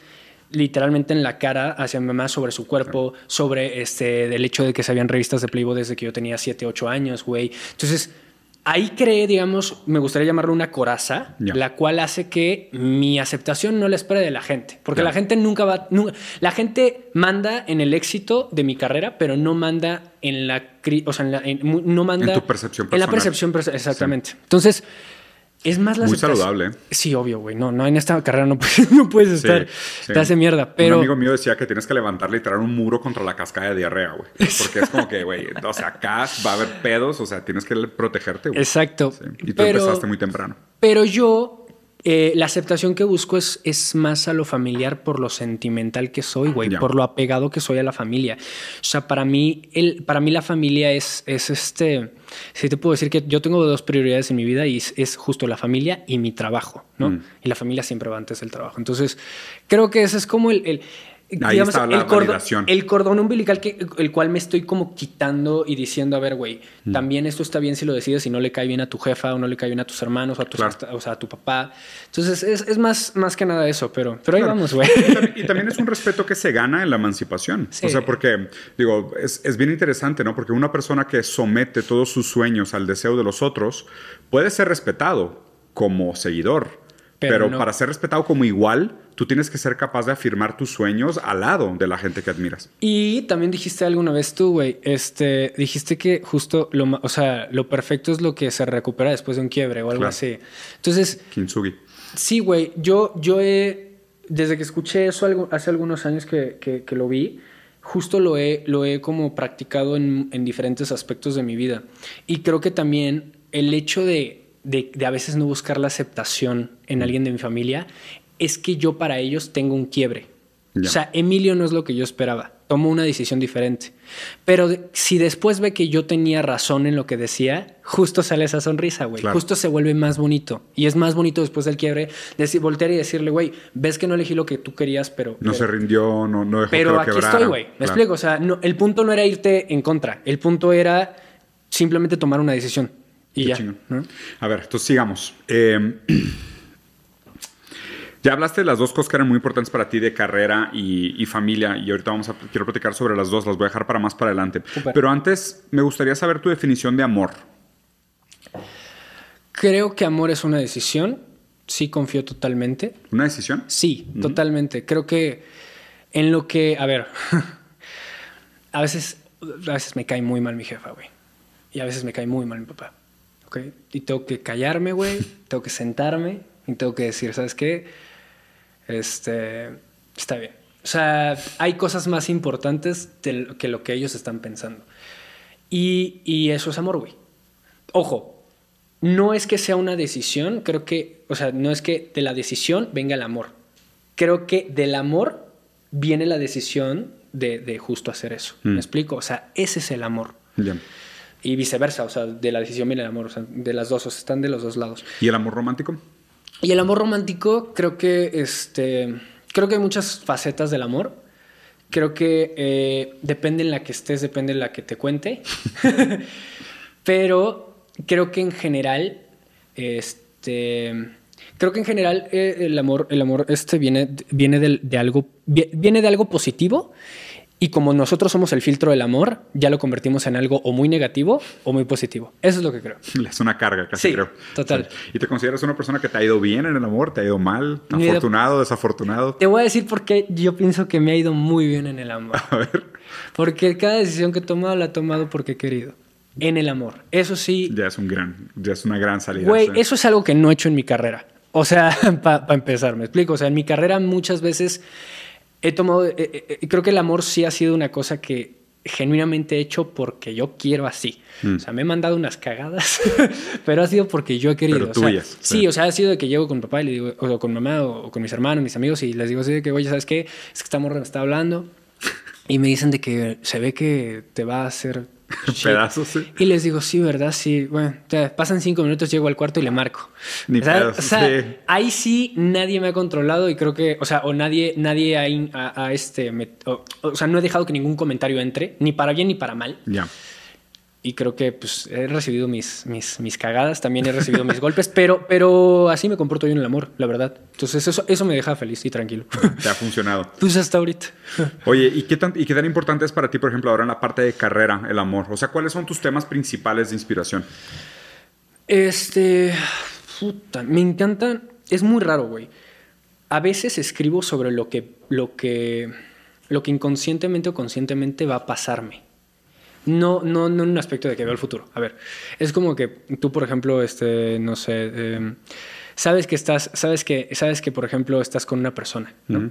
literalmente en la cara hacia mi mamá sobre su cuerpo, sobre este, del hecho de que se habían revistas de Playboy desde que yo tenía 7, 8 años, güey. Entonces, ahí cree, digamos, me gustaría llamarlo una coraza, la cual hace que mi aceptación no la espere de la gente. Porque la gente nunca va. la gente manda en el éxito de mi carrera, pero no manda en la. O sea, en la, no manda. En tu percepción personal. En la percepción, exactamente. Entonces. Es más la Muy saludable. ¿eh? Sí, obvio, güey. No, no, en esta carrera no puedes, no puedes estar. sí. Te hace mierda. Pero. Un amigo mío decía que tienes que levantar literal un muro contra la cascada de diarrea, güey. Porque es como que, güey, o sea, acá va a haber pedos, o sea, tienes que protegerte, güey. Exacto. Sí. Y tú pero, empezaste muy temprano. pero yo. Eh, la aceptación que busco es, es más a lo familiar por lo sentimental que soy, güey, por lo apegado que soy a la familia. O sea, para mí, el, para mí la familia es, es este. Sí, te puedo decir que yo tengo dos prioridades en mi vida y es, es justo la familia y mi trabajo, ¿no? Mm. Y la familia siempre va antes del trabajo. Entonces, creo que ese es como el. el Ahí está la el, cordón, el cordón umbilical que, el cual me estoy como quitando y diciendo, a ver, güey, Mm. también esto está bien si lo decides y no le cae bien a tu jefa o no le cae bien a tus hermanos o a, tus, Claro. o sea, a tu papá. Entonces, es, es más, más que nada eso, pero, pero ahí vamos, güey. Y también, y también es un respeto que se gana en la emancipación. Sí. O sea, porque, digo, es, es bien interesante, ¿no? Porque una persona que somete todos sus sueños al deseo de los otros puede ser respetado como seguidor. Pero Pero, no. para ser respetado como igual, tú tienes que ser capaz de afirmar tus sueños al lado de la gente que admiras. Y también dijiste alguna vez tú, güey, este, dijiste que justo lo, o sea, lo perfecto es lo que se recupera después de un quiebre o algo Claro. así. Entonces, Kintsugi. Sí, güey. Yo, yo he. Desde que escuché eso hace algunos años que, que- que lo vi, justo lo he, lo he como practicado en, en diferentes aspectos de mi vida. Y creo que también el hecho de, de, de a veces no buscar la aceptación en alguien de mi familia es que yo para ellos tengo un quiebre. Ya. O sea, Emilio no es lo que yo esperaba. Tomó una decisión diferente. Pero de- si después ve que yo tenía razón en lo que decía, justo sale esa sonrisa, güey. Claro. Justo se vuelve más bonito. Y es más bonito después del quiebre decir, voltear y decirle, güey, ves que no elegí lo que tú querías, pero. No pero, se rindió, no, no dejó pero que lo aquí quebrara. estoy, güey. ¿Me Claro. explico? O sea, no- el punto no era irte en contra. El punto era simplemente tomar una decisión. Y Qué ya. chingón. ¿no? A ver, entonces sigamos. Eh, ya hablaste de las dos cosas que eran muy importantes para ti de carrera y, y familia y ahorita vamos a quiero platicar sobre las dos, las voy a dejar para más para adelante. Pero antes me gustaría saber tu definición de amor. Creo que amor es una decisión. Sí, confío totalmente. ¿Una decisión? Sí, totalmente. Creo que en lo que, a ver, a veces, a veces me cae muy mal mi jefa, güey. Y a veces me cae muy mal mi papá. ¿Ok? Y tengo que callarme, güey. tengo que sentarme y tengo que decir, ¿sabes qué? Este, está bien. O sea, hay cosas más importantes lo- que lo que ellos están pensando. Y, y eso es amor, güey. Ojo, no es que sea una decisión, creo que, o sea, no es que de la decisión venga el amor. Creo que del amor viene la decisión de, de justo hacer eso. Mm. ¿Me explico? O sea, ese es el amor. Ya. Y viceversa, o sea, de la decisión viene el amor, o sea, de las dos, o sea, están de los dos lados. ¿Y el amor romántico? Y el amor romántico, creo que este. Creo que hay muchas facetas del amor. Creo que eh, depende en la que estés, depende en la que te cuente. Pero creo que en general. Este. Creo que en general eh, el amor, el amor este viene, viene de, algo. vi- Viene de algo positivo. Y como nosotros somos el filtro del amor, ya lo convertimos en algo o muy negativo o muy positivo. Eso es lo que creo. Es una carga, casi Sí, creo. total. ¿Y te consideras una persona que te ha ido bien en el amor? ¿Te ha ido mal? De- ¿Afortunado? ¿Desafortunado? Te voy a decir por qué yo pienso que me ha ido muy bien en el amor. A ver, Porque cada decisión que he tomado la he tomado porque he querido. En el amor. Eso sí. ya es un gran, ya es una gran salida. Güey, sí. eso es algo que no he hecho en mi carrera. O sea, para empezar, me explico. O sea, en mi carrera muchas veces he tomado. eh, eh, eh, creo que el amor sí ha sido una cosa que genuinamente he hecho porque yo quiero así. Mm. O sea, me he mandado unas cagadas, pero ha sido porque yo he querido. Pero o sea, sí, o sea, ha sido de que llego con papá y le digo, o con mamá o, o con mis hermanos, mis amigos y les digo así de que, oye, ¿sabes qué? Es que esta morra me está hablando y me dicen de que se ve que te va a hacer. Pedazos, sí. Y les digo, sí, ¿verdad? Sí. Bueno, pasan cinco minutos, llego al cuarto y le marco. Ni o sea, o sea, sí. ahí sí nadie me ha controlado y creo que, o sea, o nadie, nadie ha, este, me- o, o sea, no he dejado que ningún comentario entre, ni para bien ni para mal. Ya. Y creo que pues he recibido mis, mis, mis cagadas, también he recibido mis golpes, pero, pero así me comporto yo en el amor, la verdad. Entonces eso, eso me deja feliz y tranquilo. Te ha funcionado. Pues hasta ahorita. Oye, ¿y qué, tan, ¿y qué tan importante es para ti, por ejemplo, ahora en la parte de carrera, el amor? O sea, ¿cuáles son tus temas principales de inspiración? Este. Puta, me encantan. Es muy raro, güey. A veces escribo sobre lo que, lo que, lo que inconscientemente o conscientemente va a pasarme. No, no, no en un aspecto de que veo el futuro. A ver, es como que tú, por ejemplo, este, no sé, em, sabes que estás, sabes que, sabes que, por ejemplo, estás con una persona, ¿no?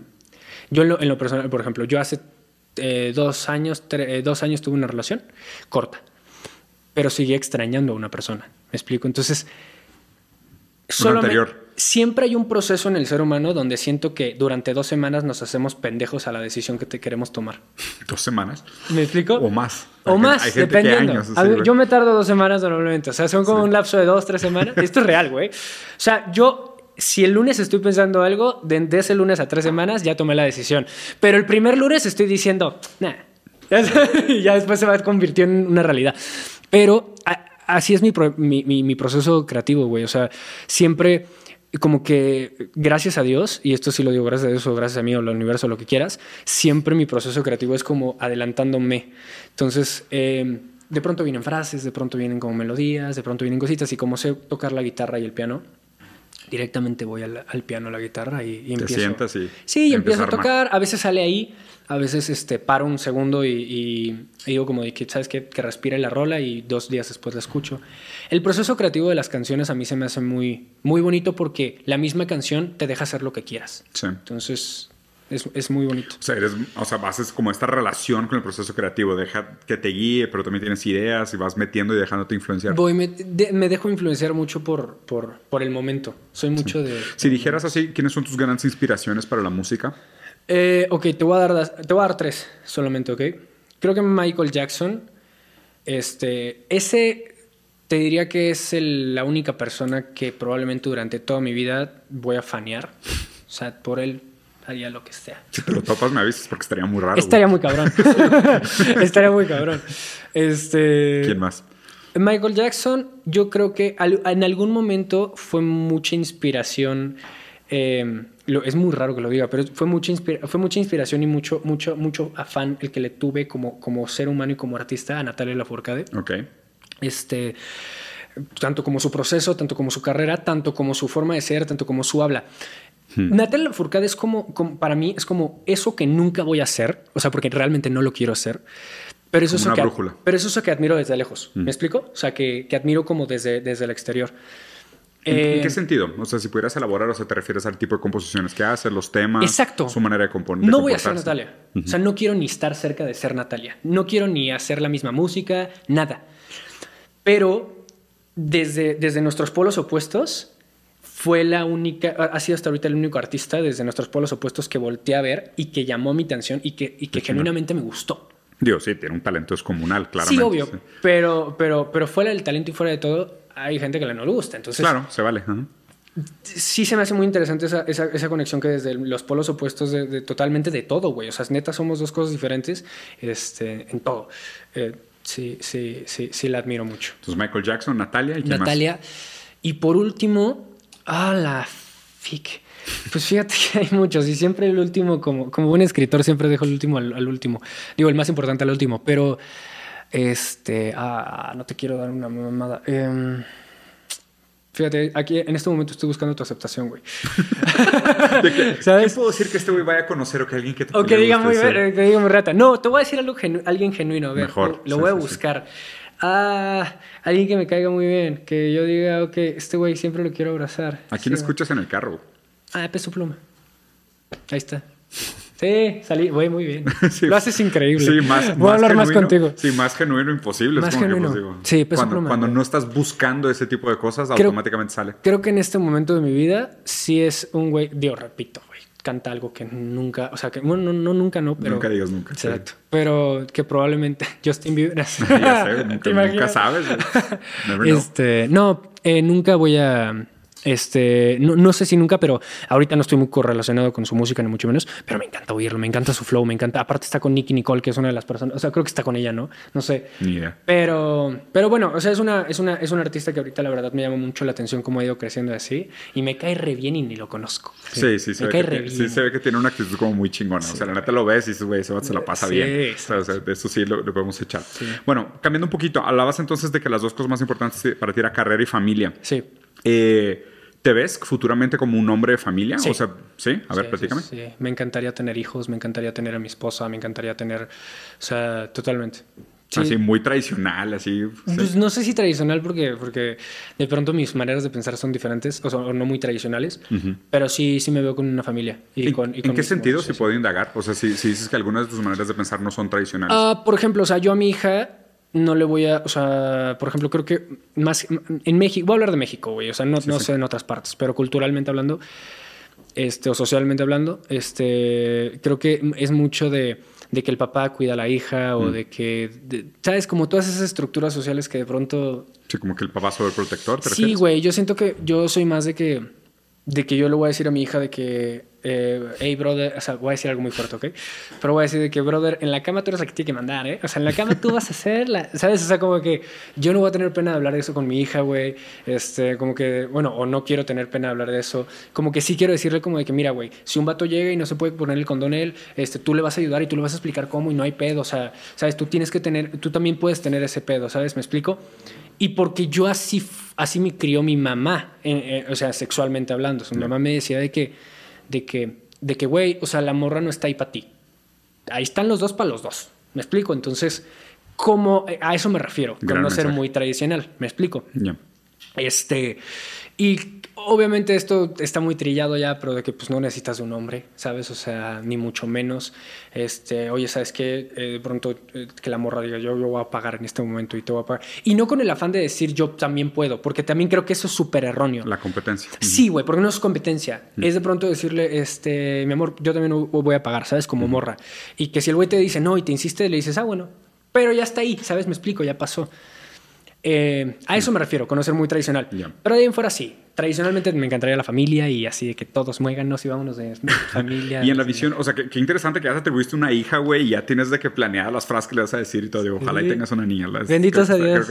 Yo en lo, en lo, personal, por ejemplo, yo hace eh, dos, años, eh, dos años tuve una relación corta, pero seguí extrañando a una persona. ¿Me explico? Entonces, solo siempre hay un proceso en el ser humano donde siento que durante dos semanas nos hacemos pendejos a la decisión que te queremos tomar. ¿Dos semanas? ¿Me explico? O más. O más, dependiendo. yo me tardo dos semanas normalmente. O sea, son como un lapso de dos, tres semanas. Esto es real, güey. O sea, yo si el lunes estoy pensando algo, de, ese lunes a tres semanas ya tomé la decisión. Pero el primer lunes estoy diciendo, nah. y ya después se va convirtiendo en una realidad. Pero así es mi, mi, proceso creativo, güey. O sea, siempre como que gracias a Dios, y esto sí lo digo gracias a Dios o gracias a mí o al universo, lo que quieras, siempre mi proceso creativo es como adelantándome. Entonces, eh, de pronto vienen frases, de pronto vienen como melodías, de pronto vienen cositas, y como sé tocar la guitarra y el piano, directamente voy al, piano, a la guitarra y, y empiezo. ¿Te sientas y Sí, empiezo a, tocar. A veces sale ahí, a veces este, paro un segundo y, digo como de que, ¿sabes qué? Que respire la rola y dos días después la escucho. El proceso creativo de las canciones a mí se me hace muy, muy bonito porque la misma canción te deja hacer lo que quieras. Sí. Entonces, es, es, muy bonito. O sea, eres, o sea, haces como esta relación con el proceso creativo. Deja que te guíe, pero también tienes ideas y vas metiendo y dejándote influenciar. Voy, me, me dejo influenciar mucho por, por, por, el momento. Soy mucho de... Si dijeras así, ¿quiénes son tus grandes inspiraciones para la música? Eh, ok, te voy, a dar, te voy a dar tres solamente, ¿ok? Creo que Michael Jackson, este, ese te diría que es la única persona que probablemente durante toda mi vida voy a fanear. O sea, por él haría lo que sea. Si te lo topas, me avisas porque estaría muy raro. Estaría muy cabrón. estaría muy cabrón. Este. ¿Quién más? Michael Jackson, yo creo que en algún momento fue mucha inspiración. Eh, es muy raro que lo diga, pero fue mucha, fue mucha inspiración y mucho, mucho, mucho afán el que le tuve como, como ser humano y como artista a Natalia Lafourcade. Ok. Este, tanto como su proceso, tanto como su carrera, tanto como su forma de ser, tanto como su habla. Hmm. Natalia Lafourcade es como, para mí, es como eso que nunca voy a hacer, o sea, porque realmente no lo quiero hacer. Pero eso, es eso, que, pero eso es eso que admiro desde lejos. ¿Me hmm. explico? O sea, que, que, admiro como desde, desde el exterior. ¿En, qué eh, sentido? O sea, si pudieras elaborar, o sea, te refieres al tipo de composiciones que hace, los temas, exacto. su manera de componer. No voy a ser Natalia. O sea, no quiero ni estar cerca de ser Natalia. No quiero ni hacer la misma música, nada. Pero desde, desde nuestros polos opuestos, fue la única, ha sido hasta ahorita el único artista desde nuestros polos opuestos que volteé a ver y que llamó mi atención y que, y que genuinamente me gustó. Digo, sí, tiene un talento descomunal, claramente. Sí, obvio, Pero, pero, pero fuera del talento y fuera de todo, hay gente que le no le gusta. Entonces, claro, se vale. Sí se me hace muy interesante esa, esa, esa conexión que desde los polos opuestos de, totalmente de todo, güey. O sea, neta, somos dos cosas diferentes este, en todo. Eh, sí, sí, sí, sí, la admiro mucho. Entonces, Michael Jackson, Natalia y quién Natalia. Y por último, ah, la fic. Pues fíjate que hay muchos y siempre el último, como, como buen escritor, siempre dejo el último al, último. Digo, el más importante al último, pero este, ah, no te quiero dar una mamada. Eh, Fíjate, aquí en este momento estoy buscando tu aceptación, güey. ¿Sabes? ¿Qué puedo decir que este güey vaya a conocer o que alguien que te O que diga, muy, que diga muy rata. No, te voy a decir algo alguien genuino. A ver, Mejor. Lo, voy a buscar. Ah, alguien que me caiga muy bien. Que yo diga, ok, este güey siempre lo quiero abrazar. ¿A quién escuchas en el carro? Ah, Peso Pluma. Ahí está. Sí, salí, voy muy bien. Lo haces increíble. Sí, más, Voy a hablar más contigo. Sí, más genuino imposible. Más genuino. Que, pues, sí, peso cuando, cuando no estás buscando ese tipo de cosas, automáticamente sale. Creo que en este momento de mi vida sí es un güey, digo, repito, güey, canta algo que nunca, o sea, que bueno, no, nunca no, pero... Nunca digas nunca. Exacto. Pero que probablemente Justin Bieber... ya sé, nunca, nunca sabes. este, no, eh, nunca voy a este, no, sé si nunca, pero ahorita no estoy muy correlacionado con su música, ni mucho menos, pero me encanta oírlo, me encanta su flow, me encanta. Aparte está con Nicky Nicole, que es una de las personas, o sea, creo que está con ella, ¿no? No sé. Pero, pero bueno, o sea, es una, es una, es un artista que ahorita la verdad me llama mucho la atención cómo ha ido creciendo así y me cae re bien y ni lo conozco. Sí, sí, se, ve que, sí se ve que tiene una actitud como muy chingona. O sea, la neta lo ves y güey, se, se la pasa bien. O sea, de eso sí lo, podemos echar. Bueno, cambiando un poquito, hablabas entonces de que las dos cosas más importantes para ti era carrera y familia. Sí. Eh, ¿Te ves futuramente como un hombre de familia? Sí. O sea, ¿sí? A ver, platícame. Sí, me encantaría tener hijos, me encantaría tener a mi esposa, me encantaría tener... O sea, totalmente. Así muy tradicional, así. Pues no sé si tradicional porque, porque de pronto mis maneras de pensar son diferentes o, son, no muy tradicionales, pero sí, sí me veo con una familia. Y con, ¿En qué sentido, si puedo indagar? O sea, si, si, dices que algunas de tus maneras de pensar no son tradicionales. Ah, por ejemplo, o sea, yo a mi hija no le voy a, o sea, por ejemplo, creo que más en México, voy a hablar de México, güey, o sea, no, no sé en otras partes, pero culturalmente hablando, este, o socialmente hablando, este, creo que es mucho de de que el papá cuida a la hija o mm. de que, ¿sabes? Como todas esas estructuras sociales que de pronto... Sí, como que el papá sobreprotector. ¿te sí, güey, yo siento que yo soy más de que, de que yo le voy a decir a mi hija de que eh, hey, brother, o sea, voy a decir algo muy fuerte, ¿ok? Pero voy a decir de que, brother, en la cama tú eres la que tiene que mandar, ¿eh? O sea, en la cama tú vas a hacerla, ¿sabes? O sea, como que yo no voy a tener pena de hablar de eso con mi hija, güey. Este, como que, bueno, o no quiero tener pena de hablar de eso. Como que sí quiero decirle como de que, mira, güey, si un vato llega y no se puede poner el condón él, este, tú le vas a ayudar y tú le vas a explicar cómo y no hay pedo, o sea, ¿sabes? Tú tienes que tener, tú también puedes tener ese pedo, ¿sabes? ¿Me explico? Y porque yo así, así me crió mi mamá, o sea, sexualmente hablando. Su mamá me decía de que, de que de que, güey, o sea, la morra no está ahí para ti. Ahí están los dos para los dos. ¿Me explico? Entonces, ¿cómo? A eso me refiero, con no ser muy tradicional. ¿Me explico? Este, y obviamente esto está muy trillado ya, pero de que pues no necesitas un hombre, ¿sabes? O sea, ni mucho menos. Este, oye, ¿sabes qué? Eh, de pronto eh, que la morra diga, yo, yo voy a pagar en este momento y te voy a pagar. Y no con el afán de decir yo también puedo, porque también creo que eso es súper erróneo. La competencia. Sí, güey, porque no es competencia. Es de pronto decirle, este, mi amor, yo también voy a pagar, ¿sabes? Como morra. Y que si el güey te dice no y te insiste, le dices, ah, bueno, pero ya está ahí, ¿sabes? Me explico, ya pasó. Eh, a eso me refiero, conocer muy tradicional. Pero de ahí en fuera sí. Tradicionalmente me encantaría la familia y así de que todos muéganos y vámonos de familia. y en la visión, o sea, qué, interesante que ya te atribuiste una hija, güey, y ya tienes de que planear las frases que le vas a decir y todo. Digo, ojalá y tengas una niña. Bendito sea Dios.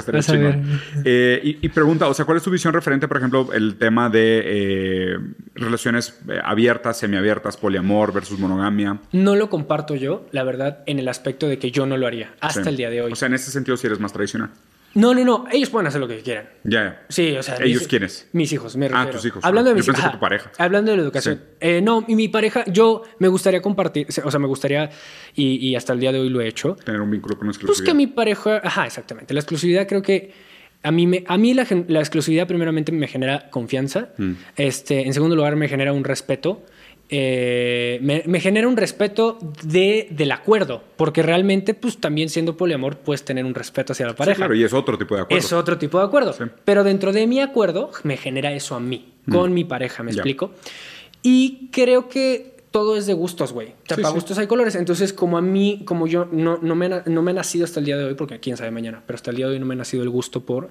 Eh, y, pregunta, o sea, ¿cuál es tu visión referente, por ejemplo, el tema de eh, relaciones abiertas, semiabiertas, poliamor versus monogamia? No lo comparto yo, la verdad, en el aspecto de que yo no lo haría hasta el día de hoy. O sea, en ese sentido, si eres más tradicional. No, no, no. Ellos pueden hacer lo que quieran. Ya. Sí, o sea. ¿Ellos quiénes? Mis hijos, me refiero. Ah, tus hijos. Hablando de mis hijos. tu pareja. Hablando de la educación. Eh, no, y mi pareja, yo me gustaría compartir, o sea, me gustaría, y, hasta el día de hoy lo he hecho. Tener un vínculo con exclusividad. Pues que mi pareja, ajá, exactamente. La exclusividad creo que a mí, me, a mí la, exclusividad primeramente me genera confianza. Mm. Este, en segundo lugar me genera un respeto. Eh, me, genera un respeto de, del acuerdo, porque realmente, pues también siendo poliamor, puedes tener un respeto hacia la pareja. claro, y es otro tipo de acuerdo. Es otro tipo de acuerdo. Pero dentro de mi acuerdo, me genera eso a mí, mm. con mi pareja, ¿me explico? Y creo que todo es de gustos, güey. O sea, para gustos hay colores. Entonces, como a mí, como yo no, no, me, no me he nacido hasta el día de hoy, porque quién sabe mañana, pero hasta el día de hoy no me ha nacido el gusto por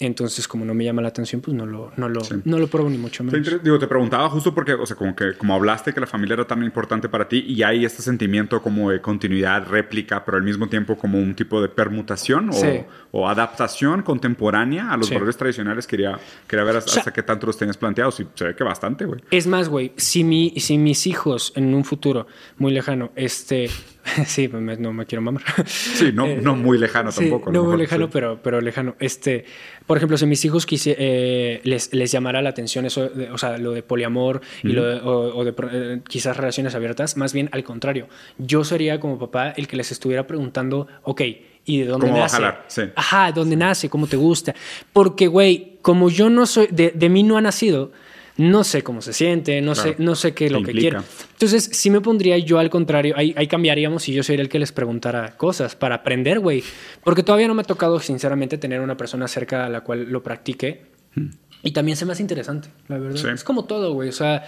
entonces, como no me llama la atención, pues no lo, no lo, no lo pruebo ni mucho menos. Digo, te preguntaba justo porque, o sea, como que como hablaste que la familia era tan importante para ti y hay este sentimiento como de continuidad, réplica, pero al mismo tiempo como un tipo de permutación o, o adaptación contemporánea a los valores tradicionales. Quería, quería ver hasta, qué tanto los tenías planteados y se ve que bastante, güey. Es más, güey, si, mi, si mis hijos en un futuro muy lejano, este, sí, pues no me quiero mamar. Sí, no, no eh, muy lejano tampoco. No muy lejano, pero, pero lejano. Este, por ejemplo, si mis hijos eh, les, les llamara la atención eso, o sea, lo de poliamor y lo de, o, de eh, quizás relaciones abiertas, más bien al contrario. Yo sería como papá el que les estuviera preguntando, ok, ¿y de dónde nace? Sí. Ajá, ¿dónde nace? ¿Cómo te gusta? Porque, güey, como yo no soy, de, de mí no ha nacido, no sé cómo se siente, no, sé, no sé qué es lo que quiere. Entonces, sí me pondría yo al contrario, ahí, cambiaríamos y yo sería el que les preguntara cosas para aprender, güey. Porque todavía no me ha tocado, sinceramente, tener una persona cerca a la cual lo practique. Hmm. Y también se me hace interesante, la verdad. Es como todo, güey. O sea,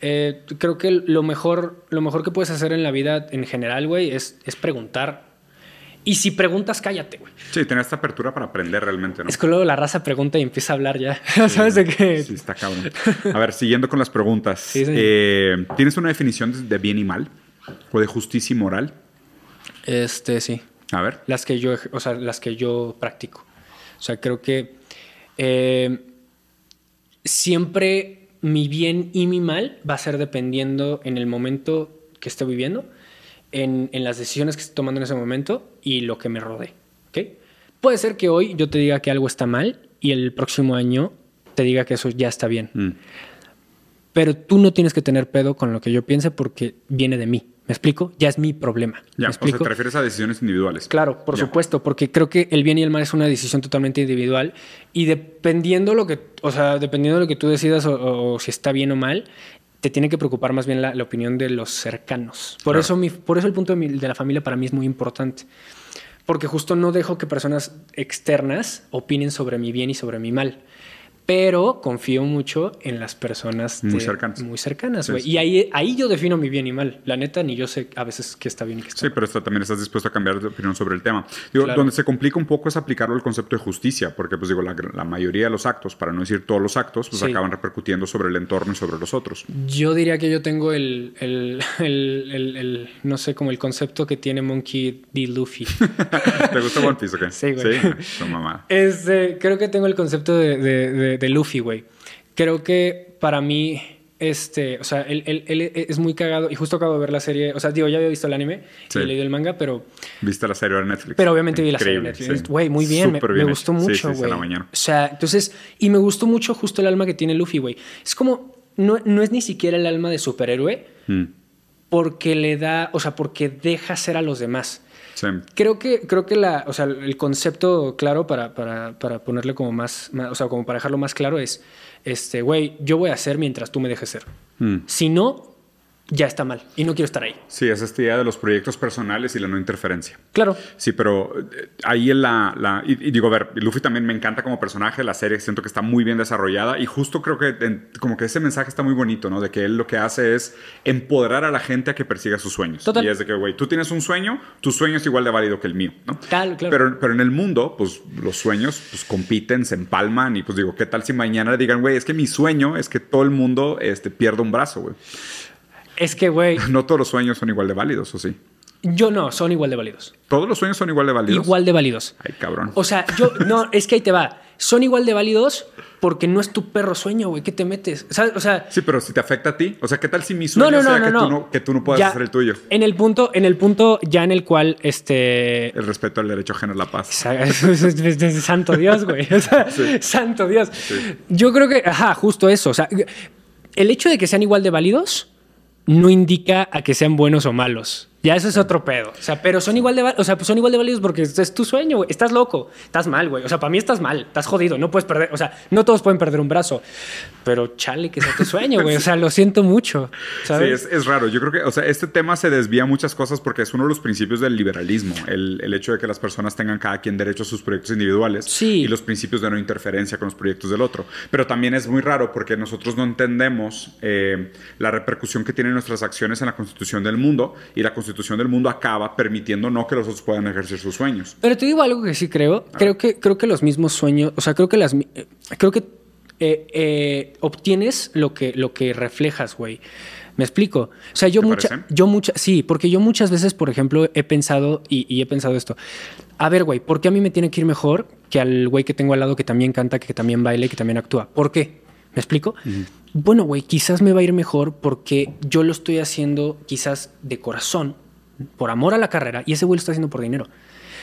eh, creo que lo mejor, lo mejor que puedes hacer en la vida en general, güey, es, es preguntar y si preguntas, cállate, güey. Sí, tener esta apertura para aprender realmente, ¿no? Es que luego la raza pregunta y empieza a hablar ya. ¿Sabes de qué? Sí, está cabrón. A ver, siguiendo con las preguntas. Eh, ¿Tienes una definición de bien y mal? ¿O de justicia y moral? Este, sí. A ver. Las que yo, o sea, las que yo practico. O sea, creo que eh, siempre mi bien y mi mal va a ser dependiendo en el momento que esté viviendo en, las decisiones que estoy tomando en ese momento y lo que me rodee. ¿okay? Puede ser que hoy yo te diga que algo está mal y el próximo año te diga que eso ya está bien. Mm. Pero tú no tienes que tener pedo con lo que yo piense porque viene de mí. ¿Me explico? Ya es mi problema. Ya, ¿Me explico? o sea, te refieres a decisiones individuales. Claro, por Ya. supuesto, porque creo que el bien y el mal es una decisión totalmente individual y dependiendo lo que, o sea, dependiendo de lo que tú decidas o, o si está bien o mal, te tiene que preocupar más bien la, la opinión de los cercanos. Por Claro. eso mi, por eso el punto de, mi- de la familia para mí es muy importante. Porque justo no dejo que personas externas opinen sobre mi bien y sobre mi mal. Pero confío mucho en las personas Muy de- cercanas. Muy cercanas, Sí, güey. sí. Y ahí, ahí yo defino mi bien y mal. La neta, ni yo sé a veces qué está bien y qué está Sí, pero esto también estás dispuesto a cambiar de opinión sobre el tema. Digo, Claro. donde se complica un poco es aplicarlo al concepto de justicia, porque pues digo, la, la mayoría de los actos, para no decir todos los actos, pues Sí. acaban repercutiendo sobre el entorno y sobre los otros. Yo diría que yo tengo el, el, el, el- el- no sé, como el concepto que tiene Monkey D. Luffy. ¿Te gusta One Piece o qué? Sí, güey. su mamá. Este, creo que tengo el concepto de, de, de- de Luffy, güey. Creo que para mí, este, o sea, él, él- él es muy cagado y justo acabo de ver la serie, o sea, digo, ya había visto el anime Sí. y he leído el manga, pero, ¿Viste la serie de Netflix? pero obviamente vi la serie de Netflix. sí. Güey, muy bien, me, gustó hecho. Mucho, güey. o sea, entonces, y me gustó mucho justo el alma que tiene Luffy, güey. Es como, no, no es ni siquiera el alma de superhéroe, Mm, porque le da, o sea, porque deja ser a los demás. Sí. Creo que, creo que la, o sea, el concepto claro para, para, para ponerle como más, más- o sea, como para dejarlo más claro es, este, güey, yo voy a hacer mientras tú me dejes ser. Mm. Si no, ya está mal y no quiero estar ahí. Sí, es esta idea de los proyectos personales y la no interferencia. Claro. Sí, pero eh, ahí en la... la- y, y digo, a ver, Luffy también me encanta como personaje, la serie siento que está muy bien desarrollada y justo creo que en- como que ese mensaje está muy bonito, ¿no? De que él lo que hace es empoderar a la gente a que persiga sus sueños. Total. Y es de que, güey, tú tienes un sueño, tu sueño es igual de válido que el mío, ¿no? Claro, claro. Pero, pero en el mundo, pues los sueños pues, compiten, se empalman y pues digo, ¿qué tal si mañana le digan, güey, es que mi sueño es que todo el mundo este, pierda un brazo, güey? Es que, güey, No todos los sueños son igual de válidos, ¿o sí? yo no, son igual de válidos. ¿Todos los sueños son igual de válidos? Igual de válidos. Ay, cabrón. O sea, yo, no, es que ahí te va. Son igual de válidos porque no es tu perro sueño, güey. ¿Qué te metes? ¿Sabes? O sea, Sí, pero si te afecta a ti, o sea, ¿qué tal si mi sueño no, no, no, sea no, que. Tú no, que tú no puedas Ya, hacer el tuyo? En el punto, en el punto ya en el cual, este, El respeto al derecho ajeno a la paz. Santo Dios, güey. O sea, Santo Dios. Yo creo que, ajá, justo eso. O sea, el hecho de que sean igual de válidos no indica a que sean buenos o malos. Ya eso es otro pedo. O sea, pero son igual de, o sea, pues son igual de válidos porque es tu sueño, güey. Estás loco, estás mal, güey. O sea, para mí estás mal, estás jodido, no puedes perder, o sea, no todos pueden perder un brazo. Pero chale, que sea tu sueño, güey. O sea, lo siento mucho. ¿sabes? Sí, es, es raro. Yo creo que, o sea, este tema se desvía muchas cosas porque es uno de los principios del liberalismo. El, el hecho de que las personas tengan cada quien derecho a sus proyectos individuales Sí. y los principios de no interferencia con los proyectos del otro. Pero también es muy raro porque nosotros no entendemos eh, la repercusión que tienen nuestras acciones en la constitución del mundo y la constitución del mundo acaba permitiendo no que los otros puedan ejercer sus sueños. Pero te digo algo que sí creo. Creo que, creo que los mismos sueños, o sea, creo que las, eh, creo que eh, eh, obtienes lo que, lo que reflejas, güey. Me explico. O sea, yo ¿Te mucha, parece? yo mucha, sí, porque yo muchas veces, por ejemplo, he pensado y, y he pensado esto. A ver, güey, ¿por qué a mí me tiene que ir mejor que al güey que tengo al lado que también canta, que también baila y que también actúa? ¿Por qué? ¿Me explico? Bueno, güey, quizás me va a ir mejor porque yo lo estoy haciendo quizás de corazón, por amor a la carrera, y ese güey lo está haciendo por dinero.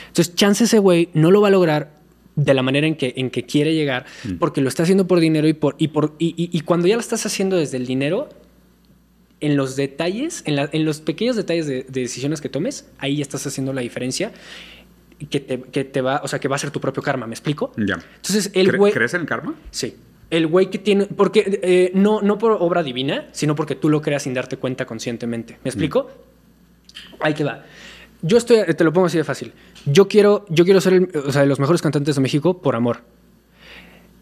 Entonces, chance ese güey no lo va a lograr de la manera en que, en que quiere llegar, porque lo está haciendo por dinero y, por, y, por, y, y- y cuando ya lo estás haciendo desde el dinero, en los detalles, en, la- en los pequeños detalles de, de decisiones que tomes, ahí ya estás haciendo la diferencia que te, que te va, o sea, que va a ser tu propio karma, ¿me explico? Ya. Entonces, el ¿Cre- güey... ¿Crees en el karma? Sí. El güey que tiene. Porque eh, no, no por obra divina, sino porque tú lo creas sin darte cuenta conscientemente. ¿Me explico? Ahí que va. Yo estoy. Te lo pongo así de fácil. Yo quiero, yo quiero ser el- o sea, de los mejores cantantes de México por amor.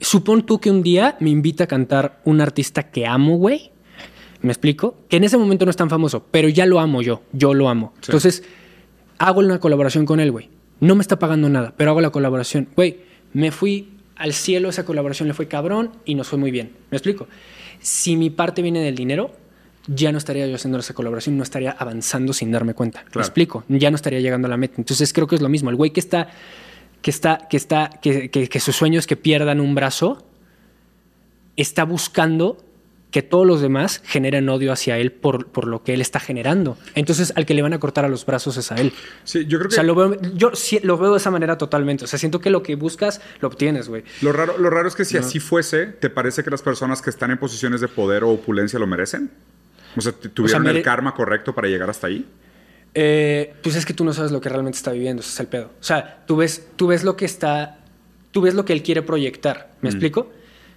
Supón tú que un día me invita a cantar un artista que amo, güey. ¿Me explico? Que en ese momento no es tan famoso, pero ya lo amo yo. Yo lo amo. Sí. Entonces, hago una colaboración con él, güey. No me está pagando nada, pero hago la colaboración. Güey, me fui al cielo, esa colaboración le fue cabrón y nos fue muy bien. ¿Me explico? Si mi parte viene del dinero, ya no estaría yo haciendo esa colaboración, no estaría avanzando sin darme cuenta. ¿Me Claro. explico? Ya no estaría llegando a la meta. Entonces creo que es lo mismo. El güey que está, que está, que está, que, que, que su sueño es que pierdan un brazo, está buscando que todos los demás generen odio hacia él por, por lo que él está generando. Entonces, al que le van a cortar a los brazos es a él. Sí, yo creo O que sea, lo veo, yo sí lo veo de esa manera totalmente. O sea, siento que lo que buscas lo obtienes, güey. lo raro, lo raro es que si así fuese, ¿te parece que las personas que están en posiciones de poder o opulencia lo merecen? O sea, ¿tuvieron el karma correcto para llegar hasta ahí? Eh, pues es que tú no sabes lo que realmente está viviendo, ese es el pedo. O sea, tú ves, tú ves lo que está, tú ves lo que él quiere proyectar, ¿me explico?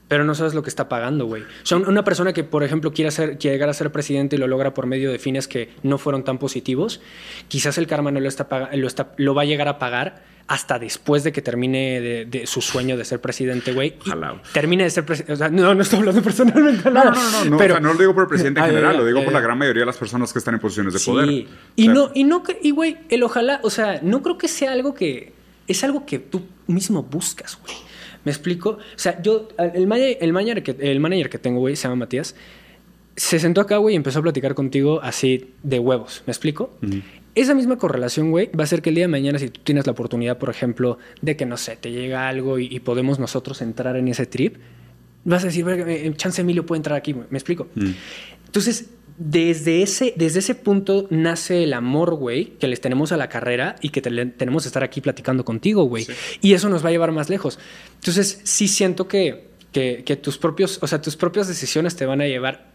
Pero no sabes lo que está pagando, güey. O sea, una persona que, por ejemplo, quiere, hacer, quiere llegar a ser presidente y lo logra por medio de fines que no fueron tan positivos, quizás el karma no lo, está, lo, está, lo va a llegar a pagar hasta después de que termine de, su sueño de ser presidente, güey. Termine de ser presidente. O sea, no, no estoy hablando personalmente. No, no, no, no. Pero, o sea, no lo digo por el presidente en general, lo digo por la gran mayoría de las personas que están en posiciones de poder. Sí. Y no, y no, y güey, el ojalá, o sea, no creo que sea algo que. Es algo que tú mismo buscas, güey. ¿Me explico? O sea, yo, el manager, el manager, que, el manager que tengo, güey, se llama Matías. Se sentó acá, güey, y empezó a platicar contigo así de huevos. ¿Me explico? Esa misma correlación, güey, va a ser que el día de mañana, si tú tienes la oportunidad, por ejemplo, de que, no sé, te llega algo y, podemos nosotros entrar en ese trip, vas a decir, eh, chance Emilio puede entrar aquí, ¿me explico? Entonces, desde ese, desde ese punto nace el amor, güey, que les tenemos a la carrera y que tenemos que estar aquí platicando contigo, güey. Y eso nos va a llevar más lejos. Entonces, sí siento que, que, que, tus propios, o sea, tus propias decisiones te van a llevar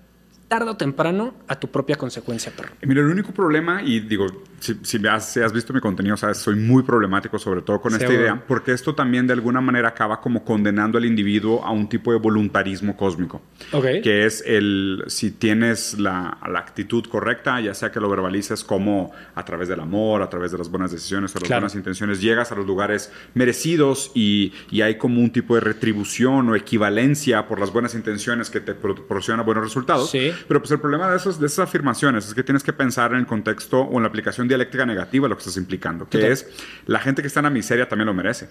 tarde o temprano a tu propia consecuencia, perro. Mira, el único problema, y digo, si, si, has, has, visto mi contenido, sabes, soy muy problemático sobre todo con esta idea, porque esto también de alguna manera acaba como condenando al individuo a un tipo de voluntarismo cósmico. Que es el, si tienes la, la, actitud correcta, ya sea que lo verbalices como a través del amor, a través de las buenas decisiones o las buenas intenciones, llegas a los lugares merecidos y, y hay como un tipo de retribución o equivalencia por las buenas intenciones que te proporciona buenos resultados. Sí pero pues el problema de, esos, de esas afirmaciones es que tienes que pensar en el contexto o en la aplicación dialéctica negativa de lo que estás implicando, que es la gente que está en la miseria también lo merece.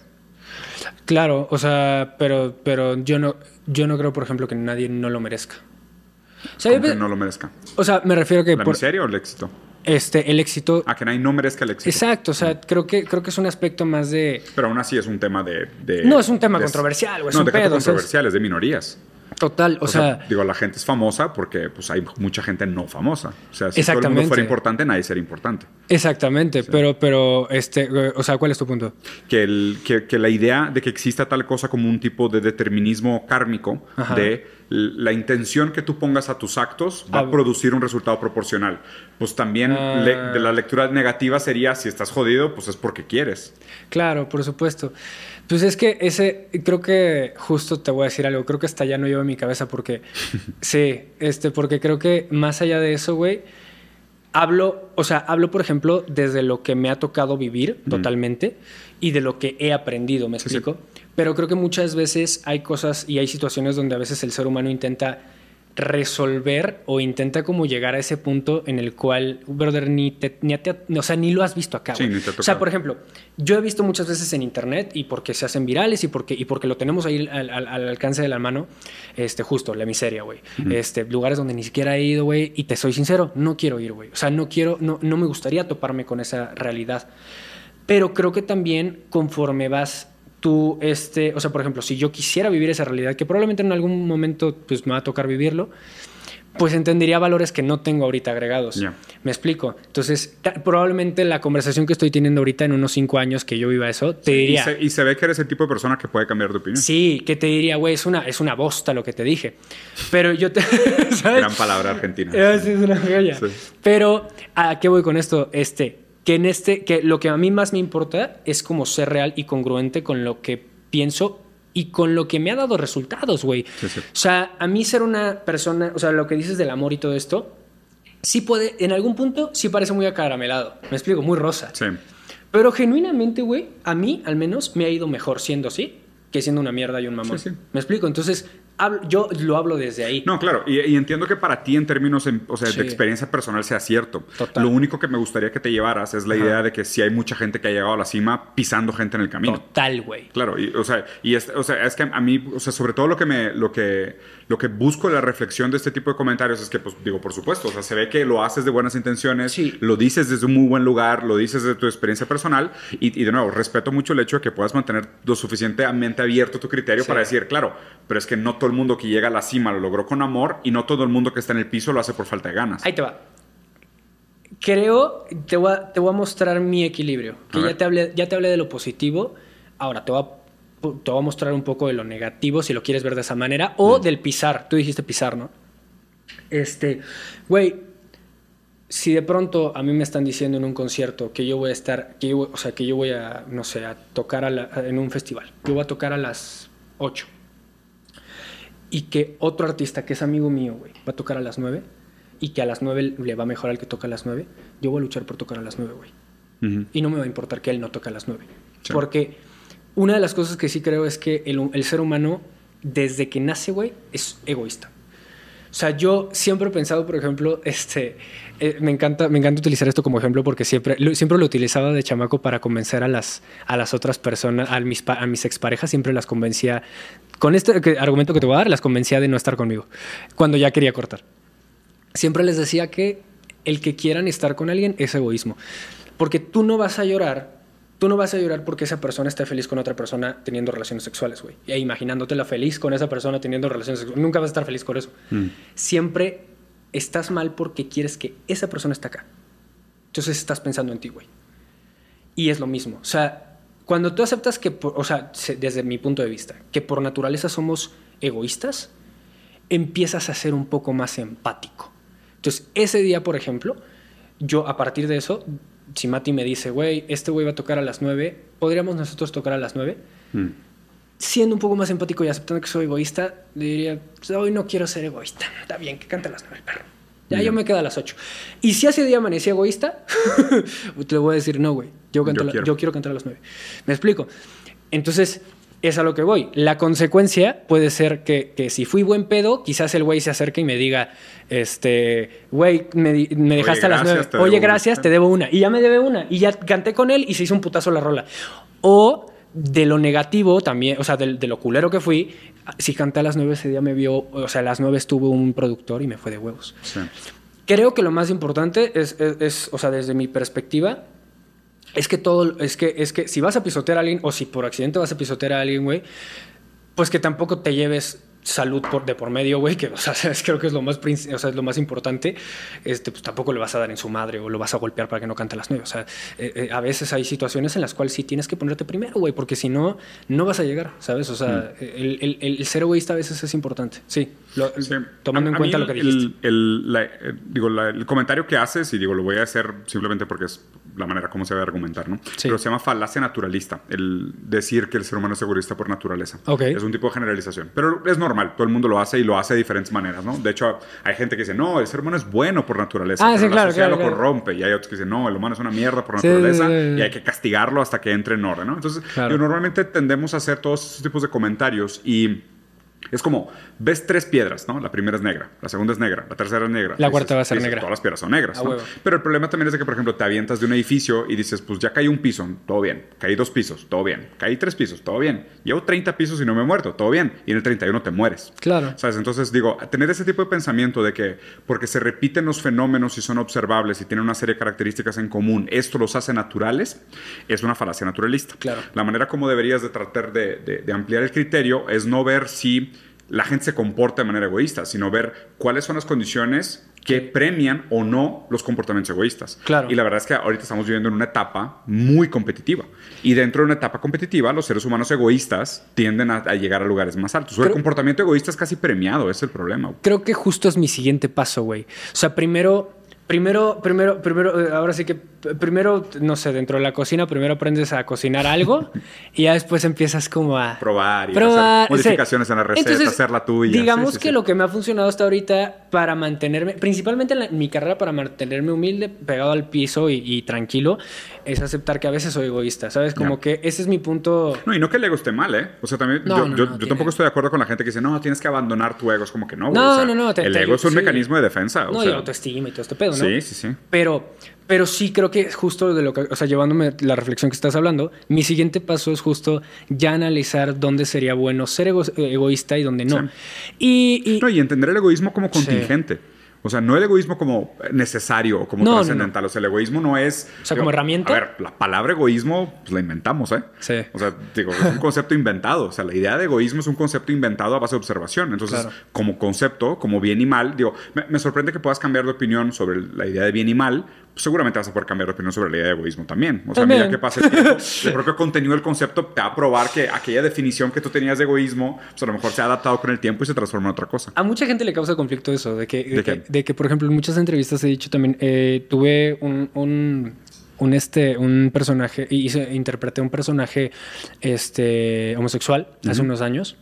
Claro, o sea, pero, pero yo, no, yo no creo, por ejemplo, que nadie no lo merezca. O sea, que no lo merezca? O sea, me refiero a que... ¿La miseria o el éxito? Este, el éxito. A que nadie no merezca el éxito. Exacto, o sea, creo que, creo que es un aspecto más de. Pero aún así es un tema de. no, es un tema controversial, o es no, un de pedo. controversial, es de minorías. Total, o, sea, Digo, la gente es famosa porque pues, hay mucha gente no famosa. O sea, si todo el mundo fuera importante, nadie sería importante. Exactamente, pero, pero, este, o sea, ¿cuál es tu punto? Que, el, que, que, la idea de que exista tal cosa como un tipo de determinismo kármico, de la intención que tú pongas a tus actos va a, producir un resultado proporcional. Pues también ah. de la lectura negativa sería, si estás jodido, pues es porque quieres. Claro, por supuesto. Pues es que ese, creo que justo te voy a decir algo, creo que hasta ya no llevo en mi cabeza porque, sí, este, porque creo que más allá de eso, güey, hablo, o sea, hablo, por ejemplo, desde lo que me ha tocado vivir totalmente y de lo que he aprendido, ¿me explico? Pero creo que muchas veces hay cosas y hay situaciones donde a veces el ser humano intenta resolver o intenta como llegar a ese punto en el cual, brother, ni, te, ni, o sea, ni lo has visto acá. o sea, por ejemplo, yo he visto muchas veces en internet y porque se hacen virales y porque, y porque lo tenemos ahí al, alcance de la mano, este, justo, la miseria, güey. este, lugares donde ni siquiera he ido, güey, y te soy sincero, no quiero ir, güey. O sea, no quiero, no, no me gustaría toparme con esa realidad. Pero creo que también conforme vas tú, este, o sea, por ejemplo, si yo quisiera vivir esa realidad, que probablemente en algún momento pues me va a tocar vivirlo, pues entendería valores que no tengo ahorita agregados. ¿Me explico? Entonces, probablemente la conversación que estoy teniendo ahorita en unos cinco años que yo viva eso, te diría... Y se, ve que eres el tipo de persona que puede cambiar de opinión. Sí, que te diría, güey, es una, es una bosta lo que te dije. Pero yo te... Gran palabra argentina. es una joya. Pero, ¿a qué voy con esto? Este, que en este, que lo que a mí más me importa es como ser real y congruente con lo que pienso y con lo que me ha dado resultados, güey. O sea, a mí ser una persona, o sea, lo que dices del amor y todo esto, sí puede, en algún punto, sí parece muy acaramelado. Me explico, muy rosa. Sí. Pero genuinamente, güey, a mí al menos me ha ido mejor siendo así que siendo una mierda y un mamón. Sí, sí. ¿Me explico? Entonces, yo lo hablo desde ahí. No, claro, y, entiendo que para ti en términos o sea, de experiencia personal sea cierto. Lo único que me gustaría que te llevaras es la idea de que si hay mucha gente que ha llegado a la cima pisando gente en el camino. Total, güey. Claro, y, o, sea, y es, o sea, es que a mí, o sea, sobre todo lo que me, lo que, lo que busco en la reflexión de este tipo de comentarios es que, pues, digo, por supuesto, o sea, se ve que lo haces de buenas intenciones, lo dices desde un muy buen lugar, lo dices de tu experiencia personal, y, y, de nuevo, respeto mucho el hecho de que puedas mantener lo suficientemente abierto tu criterio para decir, claro, pero es que no todo el mundo que llega a la cima lo logró con amor y no todo el mundo que está en el piso lo hace por falta de ganas. Ahí te va. Creo, te voy a, te voy a mostrar mi equilibrio. Que ya te, hablé, ya te hablé de lo positivo, ahora te voy, a, te voy a mostrar un poco de lo negativo, si lo quieres ver de esa manera, o del pisar. Tú dijiste pisar, ¿no? Este, güey, si de pronto a mí me están diciendo en un concierto que yo voy a estar, que yo, o sea, que yo voy a, no sé, a tocar en un festival, yo voy a tocar a las 8 y que otro artista que es amigo mío, güey, va a tocar a las 9 y que a las 9 le va mejor al que toca a las 9, yo voy a luchar por tocar a las 9, güey. Y no me va a importar que él no toque a las 9. Porque una de las cosas que sí creo es que el, el ser humano, desde que nace, güey, es egoísta. O sea, yo siempre he pensado, por ejemplo, este, eh, me, encanta, me encanta utilizar esto como ejemplo porque siempre, lo, siempre lo utilizaba de chamaco para convencer a las, a las otras personas, a mis, a mis exparejas, siempre las convencía, con este argumento que te voy a dar, las convencía de no estar conmigo, cuando ya quería cortar. Siempre les decía que el que quieran estar con alguien es egoísmo, porque tú no vas a llorar Tú no vas a llorar porque esa persona esté feliz con otra persona teniendo relaciones sexuales, güey. E imaginándotela feliz con esa persona teniendo relaciones sexuales. Nunca vas a estar feliz con eso. Mm. Siempre estás mal porque quieres que esa persona esté acá. Entonces estás pensando en ti, güey. Y es lo mismo. O sea, cuando tú aceptas que, o sea, desde mi punto de vista, que por naturaleza somos egoístas, empiezas a ser un poco más empático. Entonces, ese día, por ejemplo, yo a partir de eso si Mati me dice, güey, este güey va a tocar a las 9, ¿podríamos nosotros tocar a las 9? Mm. Siendo un poco más empático y aceptando que soy egoísta, le diría, hoy no quiero ser egoísta. Está bien, que cante a las 9, perro. Ya yo me quedo a las 8. Y si ese día amanecí egoísta, te voy a decir, no, güey, yo, yo quiero cantar a las 9. Me explico. Entonces, es a lo que voy. La consecuencia puede ser que, que si fui buen pedo, quizás el güey se acerque y me diga, este, güey, me, me, dejaste a las nueve. Oye, gracias, te debo una. Y ya me debe una. Y ya canté con él y se hizo un putazo la rola. O de lo negativo también, o sea, de, lo culero que fui, si canté a las nueve ese día me vio, o sea, a las nueve estuvo un productor y me fue de huevos. Creo que lo más importante es, es, o sea, desde mi perspectiva, es que todo, es que, es que si vas a pisotear a alguien o si por accidente vas a pisotear a alguien, güey, pues que tampoco te lleves salud por, de por medio, güey, que o sea, creo que es lo más, o sea, es lo más importante, este, pues tampoco le vas a dar en su madre o lo vas a golpear para que no cante las nueve. O sea, eh, eh, a veces hay situaciones en las cuales sí tienes que ponerte primero, güey, porque si no, no vas a llegar, ¿sabes? O sea, mm. el, el, el, ser egoísta a veces es importante, sí, tomando en cuenta lo que dijiste. El, eh, digo, el comentario que haces, y digo, lo voy a hacer simplemente porque es la manera como se debe argumentar, ¿no? Pero se llama falacia naturalista, el decir que el ser humano es egoísta por naturaleza. Es un tipo de generalización, pero es normal, todo el mundo lo hace y lo hace de diferentes maneras, ¿no? De hecho, hay gente que dice, no, el ser humano es bueno por naturaleza, ah, sí, claro, la lo corrompe, y hay otros que dicen, no, el humano es una mierda por naturaleza y hay que castigarlo hasta que entre en orden, ¿no? Entonces, yo, normalmente tendemos a hacer todos esos tipos de comentarios y es como, ves tres piedras, ¿no? La primera es negra, la segunda es negra, la tercera es negra. La cuarta va a ser negra. Todas las piedras son negras, ¿no? Pero el problema también es de que, por ejemplo, te avientas de un edificio y dices, pues ya caí un piso, todo bien. Caí dos pisos, todo bien. Caí tres pisos, todo bien. Llevo 30 pisos y no me he muerto, todo bien. Y en el 31 te mueres. Claro. ¿Sabes? Entonces, digo, tener ese tipo de pensamiento de que porque se repiten los fenómenos y son observables y tienen una serie de características en común, esto los hace naturales, es una falacia naturalista. Claro. La manera como deberías de tratar de ampliar el criterio es no ver si la gente se comporta de manera egoísta, sino ver cuáles son las condiciones que premian o no los comportamientos egoístas. Claro. Y la verdad es que ahorita estamos viviendo en una etapa muy competitiva. Y dentro de una etapa competitiva, los seres humanos egoístas tienden a, llegar a lugares más altos. el comportamiento egoísta es casi premiado, es el problema. Creo que justo es mi siguiente paso, güey. O sea, primero Primero, primero, primero, eh, ahora sí que primero, no sé, dentro de la cocina, primero aprendes a cocinar algo y ya después empiezas como a probar y hacer modificaciones en la receta, hacer la tuya. Digamos que lo que me ha funcionado hasta ahorita para mantenerme, principalmente en, mi carrera, para mantenerme humilde, pegado al piso y, tranquilo, es aceptar que a veces soy egoísta, ¿sabes? Como que ese es mi punto. No, y no que el ego esté mal, ¿eh? O sea, también yo, yo, tampoco estoy de acuerdo con la gente que dice, no, tienes que abandonar tu ego. Es como que no, No, no, no. el ego es un mecanismo de defensa. No, o sea, y autoestima y todo este pedo, ¿no? Sí, sí, sí. Pero, pero sí creo que justo de lo que, o sea, llevándome la reflexión que estás hablando, mi siguiente paso es justo ya analizar dónde sería bueno ser egoísta y dónde no. Y, y, no, y entender el egoísmo como contingente. O sea, no el egoísmo como necesario o como trascendental. O sea, el egoísmo no es. O sea, como herramienta. A ver, la palabra egoísmo pues, la inventamos, ¿eh? Sí. O sea, digo, es un concepto inventado. O sea, la idea de egoísmo es un concepto inventado a base de observación. Entonces, como concepto, como bien y mal, digo, me, me, sorprende que puedas cambiar de opinión sobre la idea de bien y mal. Seguramente vas a poder cambiar de opinión sobre la idea de egoísmo también. O sea, mira qué pasa. El, propio contenido del concepto te va a probar que aquella definición que tú tenías de egoísmo, pues a lo mejor se ha adaptado con el tiempo y se transforma en otra cosa. A mucha gente le causa conflicto eso, de que, de, que, por ejemplo, en muchas entrevistas he dicho también, eh, tuve un, un, este, un personaje, hice, interpreté un personaje este, homosexual hace unos años.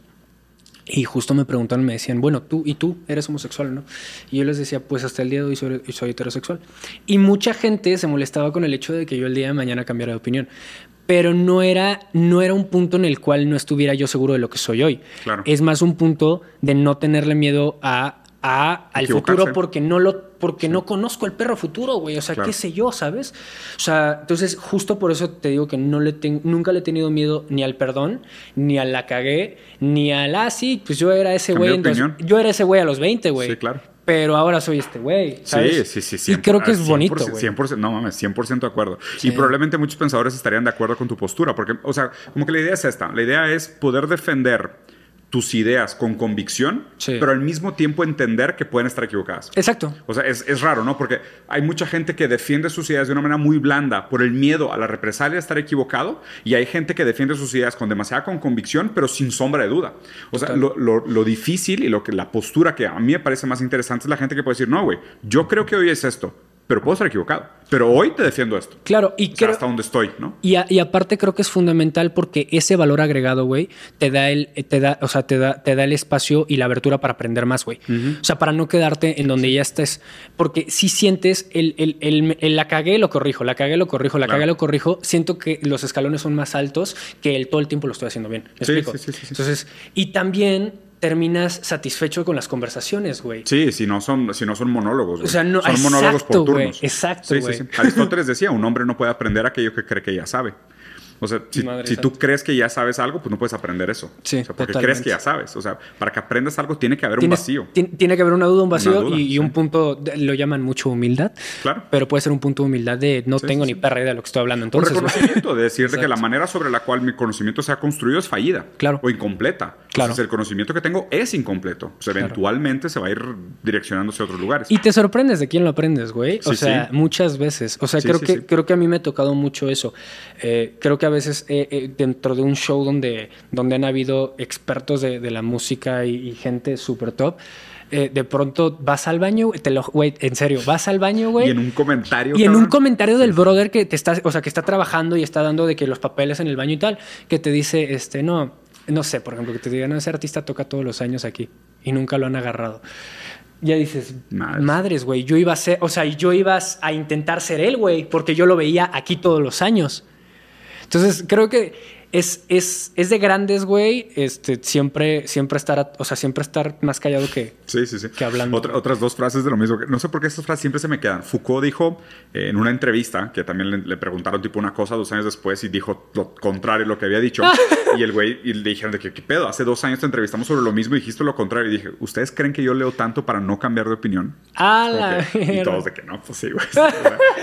Y justo me preguntaron, me decían, bueno, tú y tú eres homosexual, ¿no? Y yo les decía, pues hasta el día de hoy soy, soy, heterosexual. Y mucha gente se molestaba con el hecho de que yo el día de mañana cambiara de opinión. Pero no era, no era un punto en el cual no estuviera yo seguro de lo que soy hoy. Claro. Es más un punto de no tenerle miedo a a, al futuro porque no lo porque no conozco el perro futuro, güey. O sea, qué sé yo, ¿sabes? O sea, entonces justo por eso te digo que no le nunca le he tenido miedo ni al perdón, ni a la cagué, ni al ah, sí, pues yo era ese güey. Yo era ese güey a los 20, güey. Sí, claro. Pero ahora soy este güey. Sí, sí, sí, sí. Y creo que es bonito. 100%, no mames, 100% de acuerdo. Y probablemente muchos pensadores estarían de acuerdo con tu postura, porque, o sea, como que la idea es esta: la idea es poder defender tus ideas con convicción, pero al mismo tiempo entender que pueden estar equivocadas. Exacto. O sea, es, es, raro, ¿no? Porque hay mucha gente que defiende sus ideas de una manera muy blanda por el miedo a la represalia de estar equivocado y hay gente que defiende sus ideas con demasiada con convicción, pero sin sombra de duda. O sea, lo, lo, lo, difícil y lo que, la postura que a mí me parece más interesante es la gente que puede decir, no, güey, yo creo que hoy es esto pero puedo estar equivocado. Pero hoy te defiendo esto. Claro, y creo, hasta donde estoy, ¿no? Y, y, aparte creo que es fundamental porque ese valor agregado, güey, te da el, te da, o sea, te da, te da el espacio y la abertura para aprender más, güey. O sea, para no quedarte en donde ya estés. Porque si sientes el, el, el, la cagué, lo corrijo, la cagué, lo corrijo, la cagué, lo corrijo, siento que los escalones son más altos que el todo el tiempo lo estoy haciendo bien. ¿Me explico? Sí, sí, sí, Entonces, y también terminas satisfecho con las conversaciones, güey. Sí, si no son, si no son monólogos, güey. O sea, no, son monólogos por turnos. exacto, güey. Sí, sí, Aristóteles decía, un hombre no puede aprender aquello que cree que ya sabe. O sea, si, tú crees que ya sabes algo, pues no puedes aprender eso. Sí, o sea, porque crees que ya sabes. O sea, para que aprendas algo tiene que haber un vacío. Tiene que haber una duda, un vacío y, un punto, lo llaman mucho humildad. Claro. Pero puede ser un punto de humildad de no tengo ni perra idea de lo que estoy hablando. Entonces, un reconocimiento de decirte que la manera sobre la cual mi conocimiento se ha construido es fallida. Claro. O incompleta. Claro. Entonces, el conocimiento que tengo es incompleto. O sea, eventualmente se va a ir direccionándose a otros lugares. Y te sorprendes de quién lo aprendes, güey. O sea, muchas veces. O sea, creo, que, creo que a mí me ha tocado mucho eso. Eh, creo que a veces... Eh, dentro de un show donde, donde han habido expertos de, de la música y, gente súper top. Eh, de pronto vas al baño, te lo, güey, en serio, vas al baño, güey. Y en un comentario. Y en un comentario del brother que te está, o sea, que está trabajando y está dando de que los papeles en el baño y tal, que te dice, este, no, no sé, por ejemplo, que te diga, no, ese artista toca todos los años aquí y nunca lo han agarrado. Ya dices, madres, güey, yo iba a ser, o sea, yo iba a intentar ser él, güey, porque yo lo veía aquí todos los años. Entonces, creo que es, es, es de grandes, güey, este, siempre, siempre estar, o sea, siempre estar más callado que, sí, sí, sí. que hablando. otras dos frases de lo mismo. No sé por qué estas frases siempre se me quedan. Foucault dijo eh, en una entrevista, que también le, preguntaron tipo una cosa dos años después y dijo lo contrario a lo que había dicho. y el güey, y le dijeron de que, ¿qué pedo? Hace dos años te entrevistamos sobre lo mismo y dijiste lo contrario. Y dije, ¿ustedes creen que yo leo tanto para no cambiar de opinión? Ah, Y todos de que no, pues sí, güey.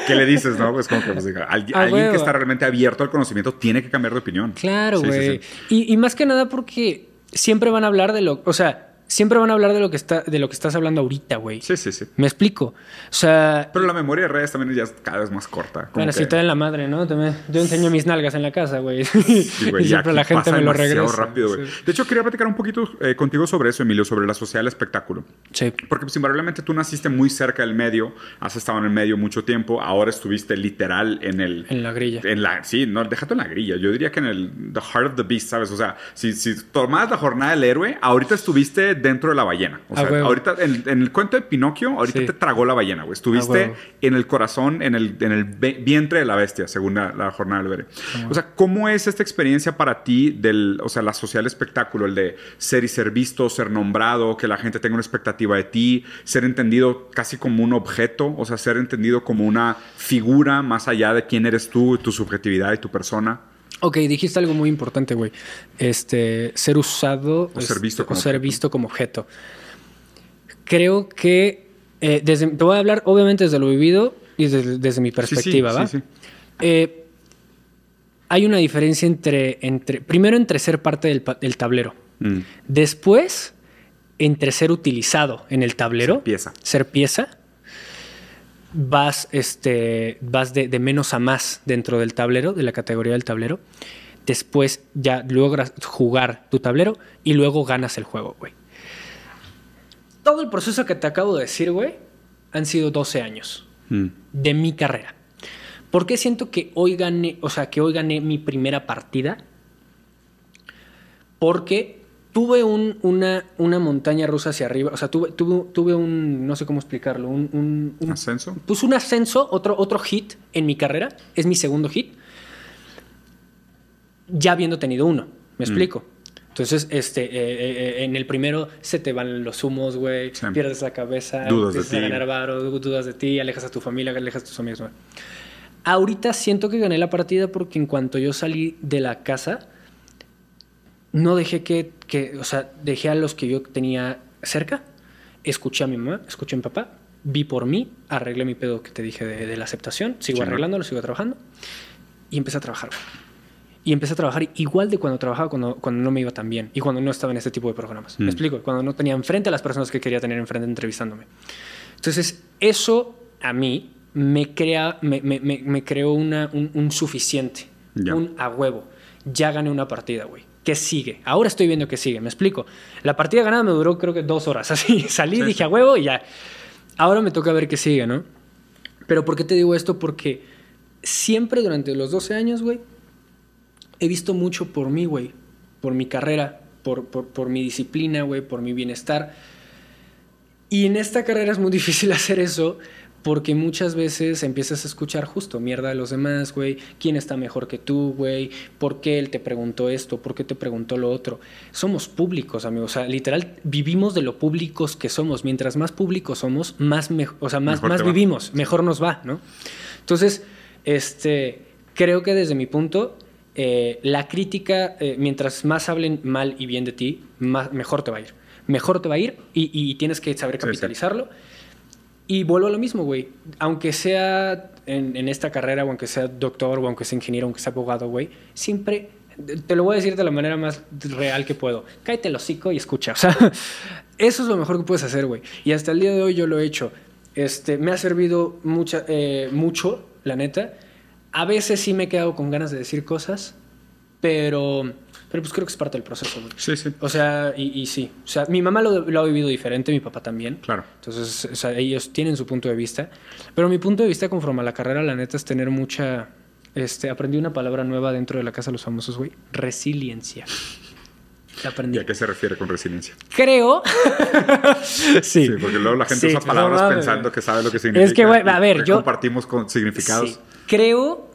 ¿Qué le dices, no? Pues como que pues, alguien que está realmente abierto al conocimiento tiene que cambiar de opinión. Claro, güey. y, y, más que nada porque siempre van a hablar de lo. O sea, siempre van a hablar de lo que está de lo que estás hablando ahorita, güey. Sí, sí, sí. Me explico. O sea, pero la memoria de redes también ya es cada vez más corta. Bueno, si te en la madre, ¿no? Yo enseño mis nalgas en la casa, güey. Sí, güey y siempre la gente me lo regresa. rápido, güey. De hecho, quería platicar un poquito eh, contigo sobre eso, Emilio, sobre la sociedad del espectáculo. Sí. Porque pues, invariablemente tú naciste muy cerca del medio, has estado en el medio mucho tiempo, ahora estuviste literal en el en la grilla. En la sí, no, déjate en la grilla. Yo diría que en el the heart of the beast, ¿sabes? O sea, si si tomabas la jornada del héroe, ahorita estuviste dentro de la ballena. O sea, ahorita en, el cuento de Pinocchio, ahorita te tragó la ballena, güey. Estuviste en el corazón, en el, en el vientre de la bestia, según la, jornada del Bere. O sea, ¿cómo es esta experiencia para ti del, o sea, la social espectáculo, el de ser y ser visto, ser nombrado, que la gente tenga una expectativa de ti, ser entendido casi como un objeto, o sea, ser entendido como una figura más allá de quién eres tú, tu subjetividad y tu persona? Ok, dijiste algo muy importante, güey. Este, ser usado o ser visto como, ser visto como objeto creo que Eh, desde, te voy a hablar, obviamente, desde lo vivido y desde, desde mi perspectiva, sí, ¿va? sí, sí. Eh, hay una diferencia entre, entre primero entre ser parte del, tablero, Mm. después entre ser utilizado en el tablero, Ser pieza. ser pieza, vas, este, vas de, de menos a más dentro del tablero, de la categoría del tablero, después ya logras jugar tu tablero y luego ganas el juego, güey. Todo el proceso que te acabo de decir, güey, han sido 12 años Mm. de mi carrera. ¿Por qué siento que hoy gané, o sea, que hoy gané mi primera partida? Porque tuve un- una, una montaña rusa hacia arriba, o sea, tuve, tuve, tuve un, no sé cómo explicarlo, un, un- un- ¿Ascenso? pues un ascenso, otro, otro hit en mi carrera, es mi segundo hit, ya habiendo tenido uno, ¿me explico? Entonces, este, eh, eh, eh, en el primero se te van los humos, güey, Sí. pierdes la cabeza, Dudas de empiezas a ti. ganar varo, dudas de ti, alejas a tu familia, alejas a tus amigos, güey. Ahorita siento que gané la partida porque en cuanto yo salí de la casa, no dejé que, que, o sea, dejé a los que yo tenía cerca, escuché a mi mamá, escuché a mi papá, vi por mí, arreglé mi pedo que te dije de, de la aceptación, sigo Chingón. arreglándolo, sigo trabajando y empecé a trabajar. Y empecé a trabajar igual de cuando trabajaba cuando, cuando no me iba tan bien y cuando no estaba en este tipo de programas. Mm. ¿Me explico? Cuando no tenía enfrente a las personas que quería tener enfrente entrevistándome. Entonces, eso a mí me, crea, me, me, me, me creó una, un, un suficiente, Ya. un a huevo. Ya gané una partida, güey. ¿Qué sigue? Ahora estoy viendo qué sigue, me explico. La partida ganada me duró creo que dos horas, así. Salí, Sí, dije sí. a huevo y ya. Ahora me toca ver qué sigue, ¿no? Pero ¿por qué te digo esto? Porque siempre durante los 12 años, güey, he visto mucho por mí, güey. Por mi carrera, por, por, por mi disciplina, güey, por mi bienestar. Y en esta carrera es muy difícil hacer eso porque muchas veces empiezas a escuchar justo mierda de los demás, güey. ¿Quién está mejor que tú, güey? ¿Por qué él te preguntó esto? ¿Por qué te preguntó lo otro? Somos públicos, amigos. O sea, literal, vivimos de lo públicos que somos. Mientras más públicos somos, más, o sea, más, más va. vivimos, mejor nos va, ¿no? Entonces, este, creo que desde mi punto, eh, la crítica, eh, mientras más hablen mal y bien de ti, más, mejor te va a ir. Mejor te va a ir y, y tienes que saber Sí, sí. Y vuelvo a lo mismo, güey. Aunque sea en, en esta carrera, o aunque sea doctor, o aunque sea ingeniero, aunque sea abogado, güey, siempre, te lo voy a decir de la manera más real que puedo. Cállate el hocico y escucha. O sea, eso es lo mejor que puedes hacer, güey. Y hasta el día de hoy yo lo he hecho. Este, me ha servido mucha, eh, mucho, la neta. A veces sí me he quedado con ganas de decir cosas, pero, pero pues creo que es parte del proceso, güey. Sí, sí. O sea, y, y sí. O sea, mi mamá lo, lo ha vivido diferente, mi papá también. Claro. Entonces, o sea, ellos tienen su punto de vista. Pero mi punto de vista conforme a la carrera, la neta, es tener mucha... Este, aprendí una palabra nueva dentro de la casa de los famosos, güey. Resiliencia. Aprendí. ¿Y a qué se refiere con resiliencia? Creo... sí. Sí, porque luego la gente Sí, usa no palabras mames, pensando que sabe lo que significa. que, güey, a ver, yo- compartimos con significados. Sí. Creo,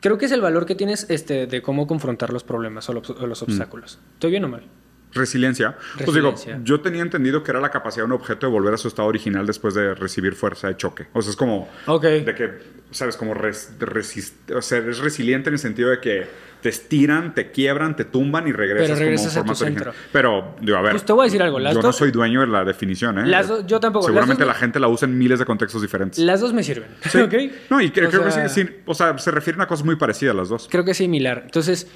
creo que es el valor que tienes este, de cómo confrontar los problemas o los, o los obstáculos. ¿Estoy bien o mal? Resiliencia. Pues digo, yo tenía entendido que era la capacidad de un objeto de volver a su estado original después de recibir fuerza de choque. O sea, es como Ok. de que, sabes, como res- resist- o sea, es resiliente en el sentido de que te estiran, te quiebran, te tumban y regresas, Pero regresas a como tu formato original. centro. Pero, digo, a ver. Pues te voy a decir algo, las yo no soy dueño de la definición, ¿eh? Las yo tampoco, las Seguramente dos- la gente la usa en miles de contextos diferentes. Las dos me sirven. Sí. ¿ok? No, y cre- O creo que sí, sí, o sea, se refieren a cosas muy parecidas las dos. Creo que es similar. Entonces,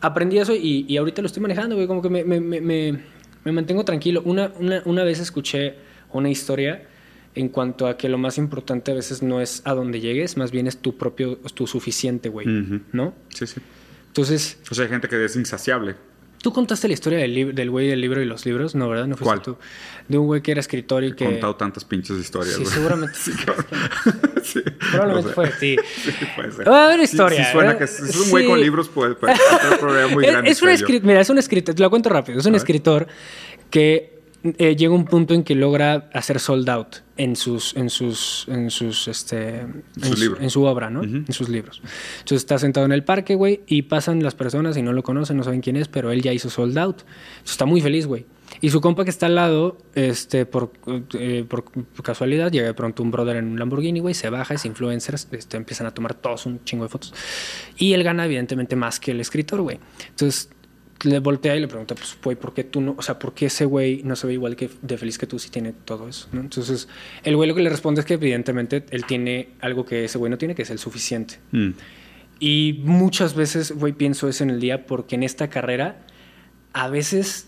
aprendí eso y, y ahorita lo estoy manejando, güey. Como que me, me- me- me- me mantengo tranquilo. Una, una, una vez escuché una historia en cuanto a que lo más importante a veces no es a dónde llegues, más bien es tu propio, tu suficiente, güey. ¿No? Sí, sí. Entonces, O sea, hay gente que es insaciable. ¿Tú contaste la historia del, del güey del libro y los libros? No, ¿verdad? No fuiste ¿Cuál? tú. De un güey que era escritor y He que... contado tantas pinches historias. Sí, güey. seguramente. Sí, Probablemente no sé. fue de ti. Sí, puede ser. Va a haber Sí, historia, Sí, suena que es, es un güey Sí. con libros, puede, puede tener un problema muy Es- grande. es un creo yo. escritor, mira, es un escritor, te lo cuento rápido, es un escritor que eh, llega un punto en que logra hacer sold out en sus, en sus, en sus, este, en, su, libros. en su obra, ¿no? En sus libros. Entonces está sentado en el parque, güey, y pasan las personas y no lo conocen, no saben quién es, pero él ya hizo sold out. Entonces está muy feliz, güey. Y su compa que está al lado, este, por, eh, por casualidad, llega de pronto un brother en un Lamborghini, güey, se baja, es influencer, este, empiezan a tomar todos un chingo de fotos. Y él gana, evidentemente, más que el escritor, güey. Entonces, le voltea y le pregunta, pues, güey, ¿por qué tú no? O sea, ¿por qué ese güey no se ve igual que de feliz que tú si tiene todo eso? ¿no? Entonces, el güey lo que le responde es que evidentemente él tiene algo que ese güey no tiene, que es el suficiente. Mm. Y muchas veces, güey, pienso eso en el día porque en esta carrera a veces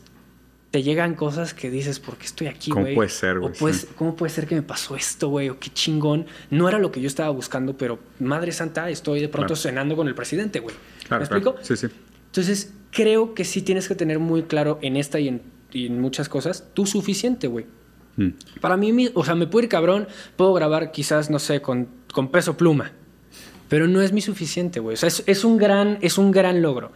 te llegan cosas que dices, ¿por qué estoy aquí, ¿Cómo güey? puede ser, O güey? Sí. ¿Cómo puede ser que me pasó esto, güey? O qué chingón. No era lo que yo estaba buscando, pero madre santa, estoy de pronto Claro. cenando con el presidente, güey. Claro, ¿Me claro. explico? Sí, sí. Entonces, creo que sí tienes que tener muy claro en esta y en, y en muchas cosas tu suficiente, güey. Mm. Para mí, o sea, me puedo ir cabrón, puedo grabar quizás, no sé, con, con peso pluma. Pero no es mi suficiente, güey. O sea, es, es un gran, es un gran logro.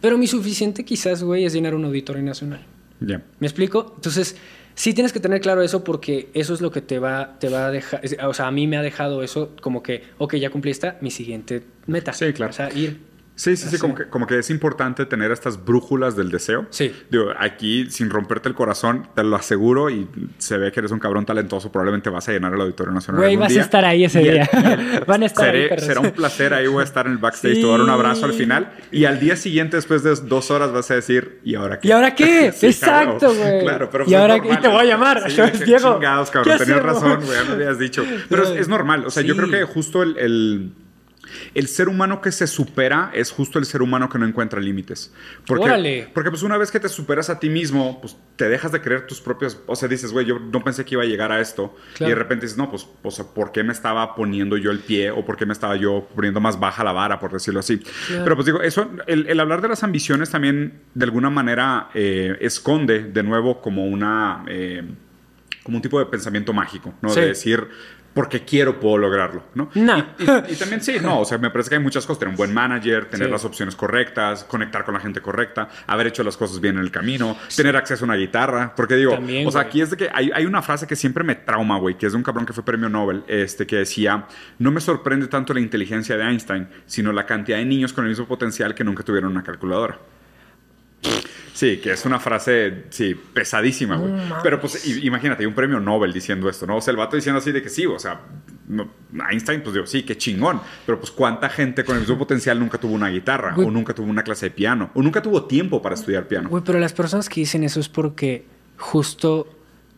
Pero mi suficiente quizás, güey, es llenar un auditorio nacional. Ya. ¿Me explico? Entonces, sí tienes que tener claro eso porque eso es lo que te va, te va a dejar. O sea, a mí me ha dejado eso como que, ok, ya cumplí esta, mi siguiente meta. Sí, claro. O sea, ir. Sí, sí, sí, como que, como que es importante tener estas brújulas del deseo. Sí. Digo, aquí, sin romperte el corazón, te lo aseguro y se ve que eres un cabrón talentoso, probablemente vas a llenar el Auditorio Nacional. Güey, vas a día. estar ahí ese Y día. el- Van a estar ahí, seré- perros. Será un placer, ahí voy a estar en el backstage, Sí. te voy a dar un abrazo al final y al día siguiente, después de dos horas, vas a decir, ¿y ahora qué? ¿Y ahora qué? Sí, Exacto, güey. Claro, pero ¿Y pues es ahora normal. Y te voy a llamar. Sí, Yo, qué Diego, Chingados, cabrón. ¿qué Tenías razón, güey, ya me habías dicho. Pero es, es normal. O sea, yo creo que justo el, el, el ser humano que se supera es justo el ser humano que no encuentra límites. Porque, Órale. porque pues una vez que te superas a ti mismo, pues te dejas de creer tus propios... O sea, dices, güey, yo no pensé que iba a llegar a esto. Claro. Y de repente dices, no, pues, o sea, ¿por qué me estaba poniendo yo el pie? ¿O por qué me estaba yo poniendo más baja la vara, por decirlo así? Claro. Pero pues digo, eso, el, el hablar de las ambiciones también de alguna manera eh, esconde de nuevo como una... eh, como un tipo de pensamiento mágico, ¿no? Sí. De decir, porque quiero puedo lograrlo, ¿no? No. Y, y- y también sí, no, o sea, me parece que hay muchas cosas, tener un buen manager, tener Sí. las opciones correctas, conectar con la gente correcta, haber hecho las cosas bien en el camino, tener acceso a una guitarra, porque digo, También, o sea, güey. aquí es de que hay, hay una frase que siempre me trauma, güey, que es de un cabrón que fue premio Nobel, este, que decía, no me sorprende tanto la inteligencia de Einstein, sino la cantidad de niños con el mismo potencial que nunca tuvieron una calculadora. Sí, que es una frase, sí, pesadísima, güey. No. Pero pues imagínate, hay un premio Nobel diciendo esto, ¿no? O sea, el vato diciendo así de que sí, o sea, no- Einstein, pues digo, sí, qué chingón. Pero pues cuánta gente con el mismo potencial nunca tuvo una guitarra, o nunca tuvo una clase de piano, o nunca tuvo tiempo para estudiar piano. Güey, pero las personas que dicen eso es porque justo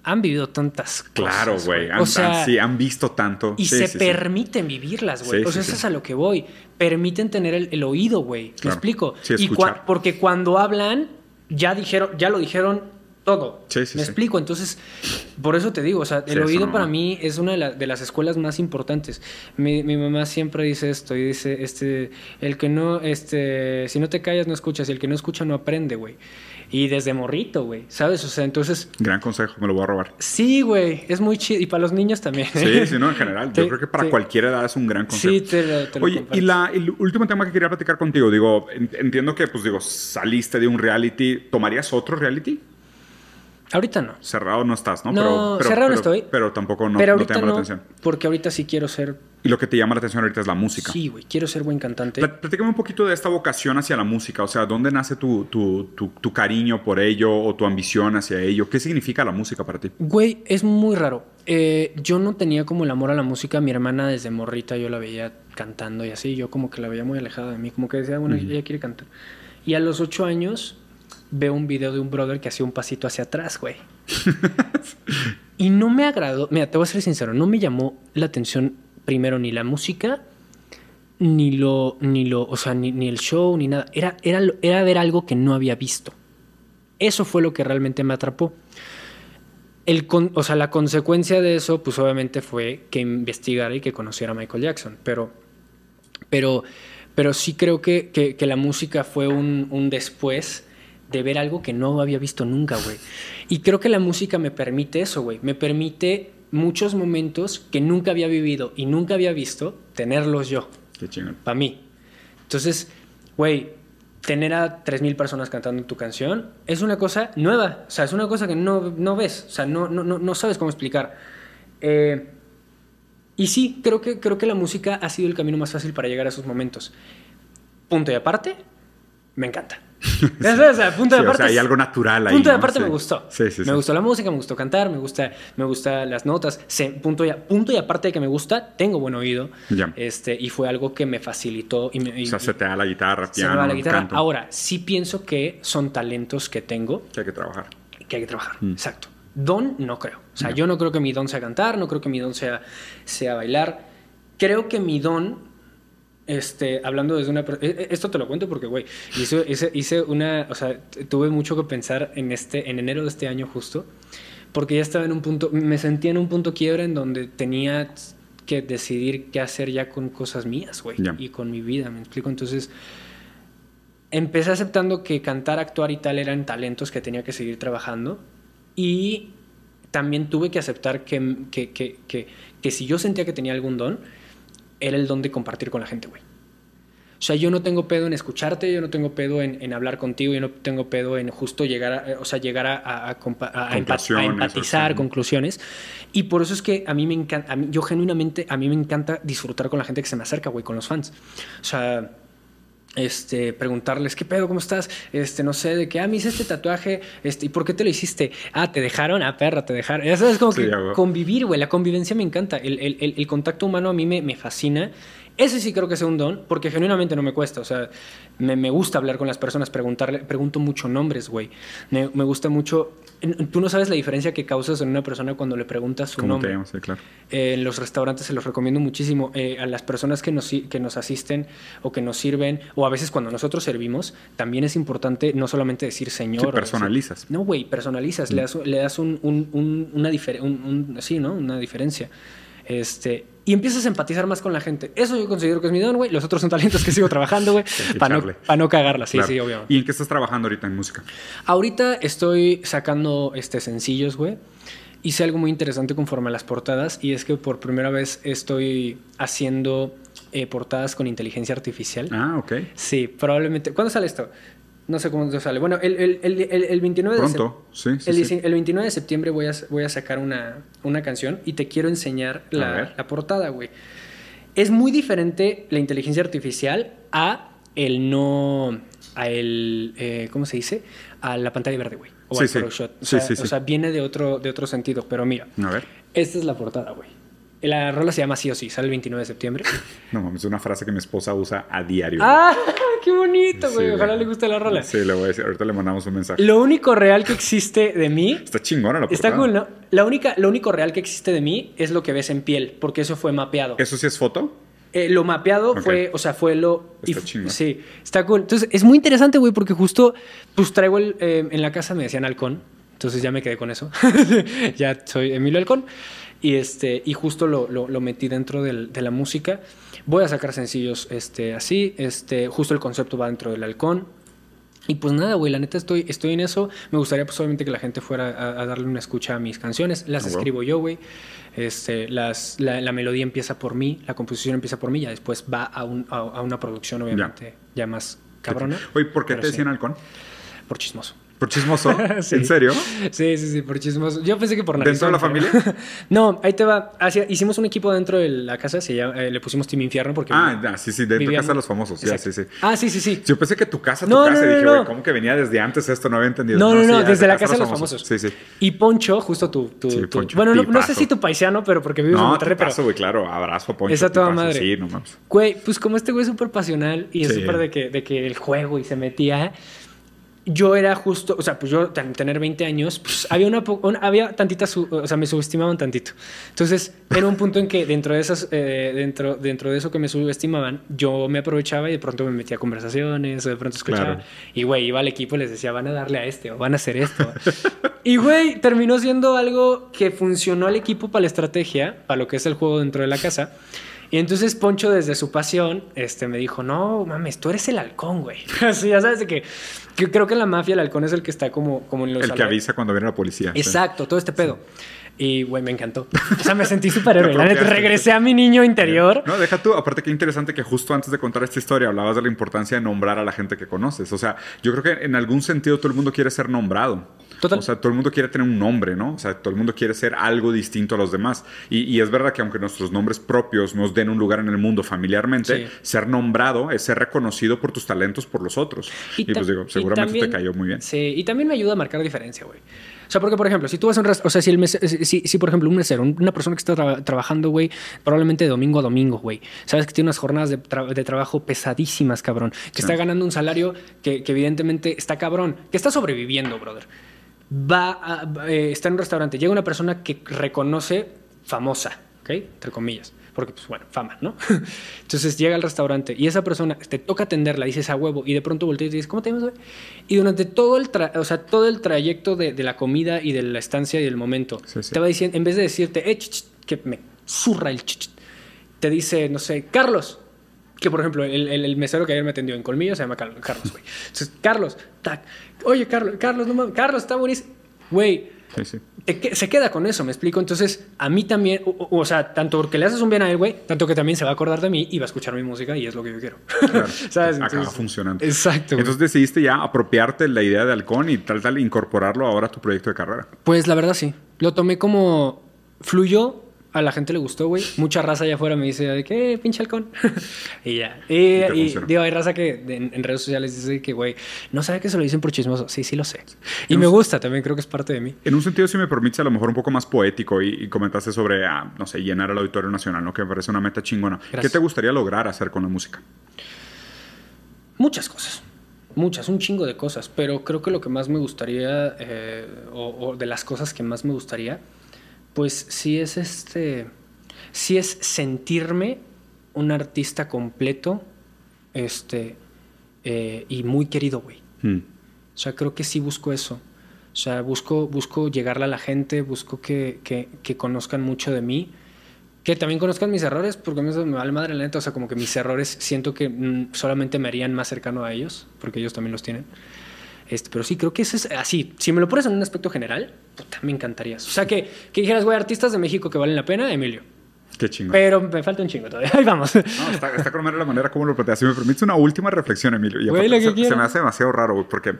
han vivido tantas cosas. Claro, güey. Han, O sea, han- sí, han visto tanto. y Sí, se sí, permiten vivirlas, güey. O sea, eso es a lo que voy. Permiten tener el, el oído, güey. ¿Me Claro. explico? Sí, y cua- porque cuando hablan, ya dijeron, ya lo dijeron todo. Sí, sí, ¿Me sí. explico? Entonces, por eso te digo, o sea, el oído para mí es una de, la- de las escuelas más importantes. Mi, mi mamá siempre dice esto y dice, este, el que no, este, si no te callas no escuchas y el que no escucha no aprende, güey. Y desde morrito, güey, ¿sabes? O sea, entonces, Gran consejo, me lo voy a robar. sí, güey, es muy chido. Y para los niños también. Sí, sí, no, en general. Yo creo que para cualquier edad es un gran consejo. Sí, te lo, te lo Oye, y comparto. la, el último tema que quería platicar contigo, digo, en- entiendo que, pues digo, saliste de un reality, ¿tomarías otro reality? Ahorita no. Cerrado no estás, ¿no? No, cerrado no estoy. Pero tampoco no, pero no te ahorita llama no, la atención. porque ahorita sí quiero ser... Y lo que te llama la atención ahorita es la música. Sí, güey, quiero ser buen cantante. Pla- Platícame un poquito de esta vocación hacia la música, o sea, ¿dónde nace tu, tu, tu, tu cariño por ello o tu ambición hacia ello? ¿Qué significa la música para ti? Güey, es muy raro. Eh, yo no tenía como el amor a la música. Mi hermana desde morrita yo la veía cantando y así. Yo como que la veía muy alejada de mí. Como que decía, bueno, ella quiere cantar. Y a los ocho años veo un video de un brother que hacía un pasito hacia atrás, güey. y no me agradó. Mira, te voy a ser sincero. No me llamó la atención primero ni la música, ni lo, ni lo, o sea, ni, ni el show, ni nada. Era, era, era ver algo que no había visto. Eso fue lo que realmente me atrapó. El con- o sea, la consecuencia de eso, pues obviamente fue que investigara y que conociera a Michael Jackson. Pero, pero, pero sí creo que- que la música fue un, un después de ver algo que no había visto nunca, güey. Y creo que la música me permite eso, güey. Me permite muchos momentos que nunca había vivido y nunca había visto, tenerlos yo Qué chingón. para mí. Entonces, güey, tener a 3.000 personas cantando tu canción es una cosa nueva. O sea, es una cosa que no, no ves. O sea, no, no, no, no sabes cómo explicar. Eh, y sí, creo que, creo que la música ha sido el camino más fácil para llegar a esos momentos. Punto y aparte, me encanta. O sea, punto de Sí, o aparte. sea, hay algo natural ahí. Punto de ¿no? aparte Sí. me gustó. Sí, sí, me gustó la música, me gustó cantar, me gusta, me gusta las notas. Se- punto, y, punto y aparte de que me gusta, tengo buen oído. Ya. Este, y fue algo que me facilitó. Y me, y- O sea, se te da la guitarra, se me piano, va la guitarra. canto. Ahora, sí pienso que son talentos que tengo Que hay que trabajar. que hay que trabajar. Mm. Exacto. Don, no creo. O sea, Ya. yo no creo que mi don sea cantar, no creo que mi don sea, sea bailar. Creo que mi don, este, hablando desde una... eh, eh, Esto te lo cuento porque, güey, hice, hice, hice una... O sea, tuve mucho que pensar en, este, en enero de este año justo, porque ya estaba en un punto, me sentía en un punto quiebre en donde tenía que decidir qué hacer ya con cosas mías, güey, Ya. y con mi vida, ¿me explico? Entonces empecé aceptando que cantar, actuar y tal eran talentos que tenía que seguir trabajando y también tuve que aceptar que, que, que, que si yo sentía que tenía algún don, era el don de compartir con la gente, güey. O sea, yo no tengo pedo en escucharte, yo no tengo pedo en, en hablar contigo, yo no tengo pedo en justo llegar a, eh, o sea, llegar a, a- a Conclusiones, empatizar, sea. conclusiones. Y por eso es que a mí me encanta, mí- yo genuinamente, a mí me encanta disfrutar con la gente que se me acerca, güey, con los fans. O sea, este, preguntarles, ¿qué pedo? ¿Cómo estás? Este, no sé, de que, ah, me hice este tatuaje, este, ¿y por qué te lo hiciste? Ah, te dejaron, ah, perra, te dejaron. Eso es como Sí, que ya, güey. convivir, güey, la convivencia me encanta, el, el- el- el contacto humano a mí me, me fascina. Ese sí creo que es un don, porque genuinamente no me cuesta, o sea, me, me gusta hablar con las personas, preguntarle, pregunto mucho nombres, güey. Me, me gusta mucho, tú no sabes la diferencia que causas en una persona cuando le preguntas su ¿Cómo te nombre. llamas? Sí, claro. Eh, en los restaurantes se los recomiendo muchísimo. Eh, a las personas que nos, que nos asisten o que nos sirven, o a veces cuando nosotros servimos, también es importante no solamente decir señor. Sí, o decir- personalizas. no, güey, personalizas, le das, le das un, un- un- una un- sí, ¿no? Una diferencia. Este, y empiezas a empatizar más con la gente. Eso yo considero que es mi don, güey. Los otros son talentos que sigo trabajando, güey, para no, pa' no cagarla. Sí, Claro. sí, obvio. ¿Y en qué estás trabajando ahorita en música? Ahorita estoy sacando este, sencillos, güey. Hice algo muy interesante conforme a las portadas y es que por primera vez estoy haciendo eh, portadas con inteligencia artificial. Ah, ok. Sí, probablemente. ¿Cuándo sale esto? No sé cuándo sale. Bueno, el, el, el, el, el 29 de Pronto, sí, sí, el, sí. dieci- el 29 de septiembre voy a, voy a sacar una, una canción y te quiero enseñar la, la portada, güey. Es muy diferente la inteligencia artificial a el no. a el. eh, ¿Cómo se dice? A la pantalla verde, güey. O Sí, al sí. Photoshop. O Sí, sea, sí, o sí. sea, viene de otro, de otro sentido. Pero mira, A ver. esta es la portada, güey. La rola se llama Sí o Sí, sale el 29 de septiembre. No mames, es una frase que mi esposa usa a diario. ¡Ah! ¡Qué bonito, güey! Sí, Ojalá güey. le guste la rola. Sí, le voy a decir. Ahorita le mandamos un mensaje. Lo único real que existe de mí. Está chingona la Está cool, ¿no? La única, lo único real que existe de mí es lo que ves en piel, porque eso fue mapeado. ¿Eso sí es foto? Eh, lo mapeado Ok. fue, o sea, fue lo. Está chingón. Sí, está cool. Entonces, es muy interesante, güey, porque justo, pues traigo el. eh, en la casa me decían halcón, entonces ya me quedé con eso. ya soy Emilio Halcón. Y, este, y justo lo, lo- lo metí dentro del- de la música. Voy a sacar sencillos este, así. Este, justo el concepto va dentro del halcón. Y pues nada, güey, la neta estoy, estoy en eso. Me gustaría pues obviamente que la gente fuera a, a darle una escucha a mis canciones. Las Ah, escribo yo, güey. Este, las, la, la melodía empieza por mí, la composición empieza por mí, ya después va a, un- a, a una producción obviamente ya, más cabrona. Oye, ¿por qué te sí, decían halcón? Por chismoso. ¿Por chismoso? Sí. ¿En serio? Sí, sí, sí, por chismoso. Yo pensé que por ¿Dentro de la pero- no, ahí te va. Hacia- hicimos un equipo dentro de la casa, se llama- eh, le pusimos Team Infierno porque... Ah, ya, sí, sí, dentro de vivían- casa de los famosos. Ya, sí, sí. Ah, sí, sí, sí. Yo pensé que tu casa, tu No, casa. no, y no, dije, no. güey, ¿cómo que venía desde antes esto? No había entendido. No, no, no, sí, desde la casa de los famosos. Sí, sí. Y Poncho, justo tu... tu- Sí, tu- Poncho, bueno, no, no sé si tu paisano, pero porque vives en Monterrey, te pero... güey, claro. Abrazo a Poncho. Esa toda madre. Sí, no mames. Güey, pues como este güey es súper pasional y es súper de que, de que el juego y se metía. Yo era justo, o sea, pues yo ten- tener 20 años, pues había una, un- había tantita, su- o sea, me subestimaban tantito. Entonces, era un punto en que dentro de esas, eh, dentro, dentro de eso que me subestimaban, yo me aprovechaba y de pronto me metía a conversaciones, o de pronto escuchaba. Claro. Y güey, iba al equipo y les decía, van a darle a este o van a hacer esto. y güey, terminó siendo algo que funcionó al equipo para la estrategia, para lo que es el juego dentro de la casa. Y entonces Poncho, desde su pasión, este, me dijo, no, mames, tú eres el halcón, güey. Así, ya sabes de que, que creo que en la mafia el halcón es el que está como, como en los... El que avisa cuando viene la policía. sí. Exacto, todo este pedo. Y, güey, me encantó. O sea, me sentí superhéroe. La neta, regresé a mi niño interior. No, deja tú. Aparte, qué interesante que justo antes de contar esta historia hablabas de la importancia de nombrar a la gente que conoces. O sea, yo creo que en algún sentido todo el mundo quiere ser nombrado. Total. O sea, todo el mundo quiere tener un nombre, ¿no? O sea, todo el mundo quiere ser algo distinto a los demás. Y, es verdad que aunque nuestros nombres propios nos den un lugar en el mundo familiarmente, ser nombrado es ser reconocido por tus talentos por los otros. Y, pues digo, seguramente te cayó muy bien. Sí, y también me ayuda a marcar diferencia, güey. O sea, porque, por ejemplo, si tú vas a un o sea, si, el si, si, por ejemplo, un mesero, una persona que está trabajando, güey, probablemente de domingo a domingo, güey, sabes que tiene unas jornadas de, de trabajo pesadísimas, cabrón, que está ganando un salario que, que, evidentemente está cabrón, que está sobreviviendo, brother. Va a, eh, está en un restaurante, llega una persona que reconoce famosa, ¿ok? Entre comillas porque pues bueno, fama, ¿no? Entonces llega al restaurante y esa persona te toca atenderla, dices a huevo y de pronto volteas y dices, ¿cómo te llamas, güey? Y durante todo el, o sea, todo el trayecto de, la comida y de la estancia y del momento, te va diciendo, en vez de decirte, eh, que me zurra el ch, te dice, no sé, Carlos, que por ejemplo, el, mesero que ayer me atendió en Colmillo se llama Carlos, güey. Entonces, Carlos, tac. Oye, Carlos, Carlos, no mames, Carlos, está buenísimo. Güey, se queda con eso, me explico. Entonces, a mí también, o, sea, tanto porque le haces un bien a él, güey, tanto que también se va a acordar de mí y va a escuchar mi música y es lo que yo quiero. Claro, ¿Sabes? Acaba funcionando. Exacto. Entonces decidiste ya apropiarte la idea de Halcón y tal, tal, incorporarlo ahora a tu proyecto de carrera. Pues la verdad sí. Lo tomé como fluyó a la gente le gustó, güey. Mucha raza allá afuera me dice de que, eh, pinche halcón. y ya. Y, digo, hay raza que en, redes sociales dice que, güey, no sabe que se lo dicen por chismoso. Sí, sí lo sé. Y me gusta también, creo que es parte de mí. En un sentido, si me permites, a lo mejor un poco más poético y, comentaste sobre, ah, no sé, llenar el Auditorio Nacional, ¿no? Que me parece una meta chingona. ¿Qué te gustaría lograr hacer con la música? Muchas cosas. Muchas, un chingo de cosas, pero creo que lo que más me gustaría, eh, o de las cosas que más me gustaría, pues sí es este, sí es sentirme un artista completo, este, eh, y muy querido, güey. Hmm. O sea, creo que sí busco eso. O sea, busco, busco llegarle a la gente, busco que, que, conozcan mucho de mí, que también conozcan mis errores, porque me vale madre la neta. O sea, como que mis errores siento que mm, solamente me harían más cercano a ellos, porque ellos también los tienen. Este, pero sí, creo que eso es así. Si me lo pones en un aspecto general, puta, me encantaría. O sea, que, que dijeras, güey, artistas de México que valen la pena, Emilio. Qué chingo. Pero me falta un chingo todavía. Ahí vamos. No, está, está con la manera como lo planteas. Si me permites una última reflexión, Emilio. Y se, se, me hace demasiado raro, güey, porque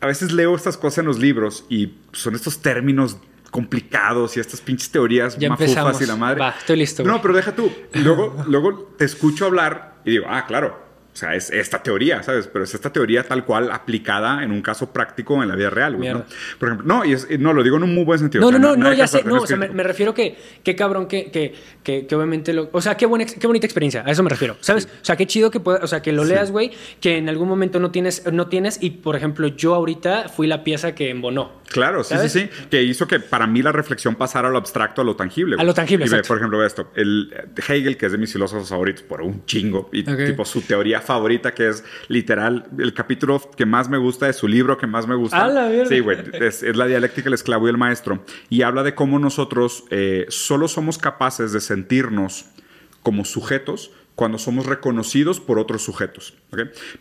a veces leo estas cosas en los libros y son estos términos complicados y estas pinches teorías ya mafufas y la madre. Va, estoy listo. No, pero deja tú. Luego, luego te escucho hablar y digo, ah, claro, o sea, es esta teoría, ¿sabes? Pero es esta teoría tal cual aplicada en un caso práctico en la vida real, güey, ¿no? Por ejemplo, no, y no, lo digo en un muy buen sentido. No, no, no, no, ya sé, no, o sea, me, refiero que, qué cabrón, que, que, que, obviamente lo, o sea, qué, buena, qué bonita experiencia, a eso me refiero, ¿sabes? O sea, qué chido que pueda, o sea, que lo leas, güey, que en algún momento no tienes, no tienes, y por ejemplo, yo ahorita fui la pieza que embonó. Claro, sí, sí, sí, que hizo que para mí la reflexión pasara a lo abstracto, a lo tangible. A lo tangible, y ve, por ejemplo, esto, el Hegel, que es de mis filósofos favoritos por un chingo, y tipo su teoría favorita que es literal el capítulo que más me gusta de su libro que más me gusta. sí, güey. Es, la dialéctica, el esclavo y el maestro. Y habla de cómo nosotros eh, solo somos capaces de sentirnos como sujetos cuando somos reconocidos por otros sujetos.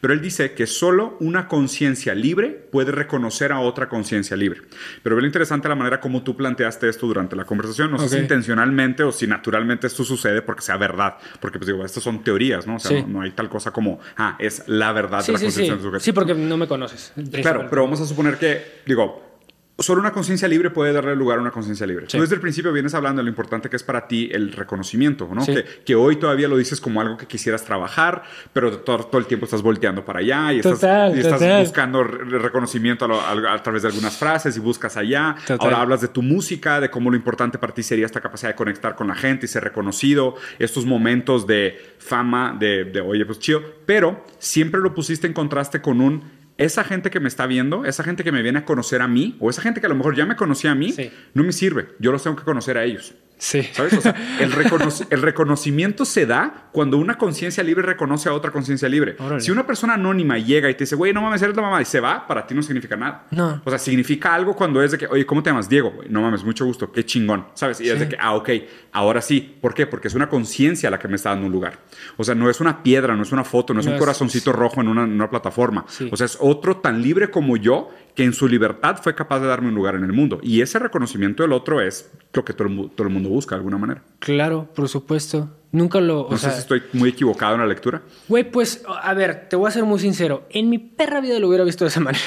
Pero él dice que solo una conciencia libre puede reconocer a otra conciencia libre. Pero ve lo interesante la manera como tú planteaste esto durante la conversación. No sé si intencionalmente o si naturalmente esto sucede porque sea verdad. Porque, pues digo, estas son teorías, ¿no? O sea, no, hay tal cosa como, ah, es la verdad de la conciencia del sujeto. Sí, porque no me conoces. Claro, pero vamos a suponer que, digo, solo una conciencia libre puede darle lugar a una conciencia libre. desde el principio vienes hablando de lo importante que es para ti el reconocimiento, ¿no? Que, hoy todavía lo dices como algo que quisieras trabajar, pero todo, el tiempo estás volteando para allá y estás, buscando reconocimiento a, través de algunas frases y buscas allá. Ahora hablas de tu música, de cómo lo importante para ti sería esta capacidad de conectar con la gente y ser reconocido, estos momentos de fama, de, de oye, pues chido, pero siempre lo pusiste en contraste con un esa gente que me está viendo, esa gente que me viene a conocer a mí, o esa gente que a lo mejor ya me conocía a mí, no me sirve. Yo los tengo que conocer a ellos. Sí. ¿Sabes? O sea, el, el reconocimiento se da cuando una conciencia libre reconoce a otra conciencia libre. Si una persona anónima llega y te dice, güey, no mames, eres la mamá, y se va, para ti no significa nada. No. O sea, significa algo cuando es de que, oye, ¿cómo te llamas? Diego, No mames, mucho gusto, qué chingón. ¿Sabes? Y es de que, ah, ok, ahora sí. ¿Por qué? Porque es una conciencia la que me está dando un lugar. O sea, no es una piedra, no es una foto, no es un corazoncito rojo en una, en una plataforma. O sea, es otro tan libre como yo que en su libertad fue capaz de darme un lugar en el mundo. Y ese reconocimiento del otro es lo que todo el, todo el mundo busca de alguna manera. Claro, por supuesto. Nunca lo. No sé si estoy muy equivocado en la lectura. Güey, pues, a ver, te voy a ser muy sincero. En mi perra vida lo hubiera visto de esa manera.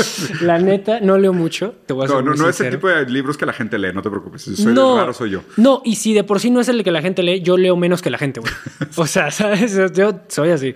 la neta, no leo mucho. Te voy a ser No, no, muy no es el sincero. tipo de libros que la gente lee, no te preocupes. Si soy no, raro, soy yo. No, y si de por sí no es el que la gente lee, yo leo menos que la gente, güey. O sea, ¿sabes? Yo soy así.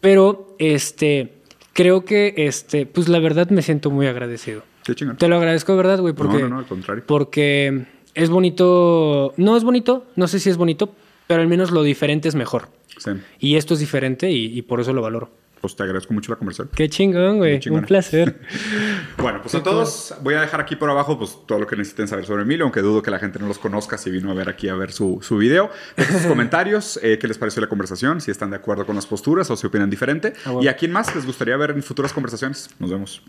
Pero, este, creo que, este, pues la verdad me siento muy agradecido. Qué chingón. Te lo agradezco, ¿verdad, güey? Porque, No, no, no, al contrario. Porque es bonito. No es bonito, no sé si es bonito, pero al menos lo diferente es mejor. Sí. Y esto es diferente y, y por eso lo valoro. Pues te agradezco mucho la conversación. Qué chingón, güey. Un placer. Bueno, pues a todos voy a dejar aquí por abajo pues, todo lo que necesiten saber sobre Emilio, aunque dudo que la gente no los conozca si vino a ver aquí a ver su, su video. Dejen sus comentarios, eh, qué les pareció la conversación, si están de acuerdo con las posturas o si opinan diferente. Ah, bueno. Y a quién más les gustaría ver en futuras conversaciones. Nos vemos.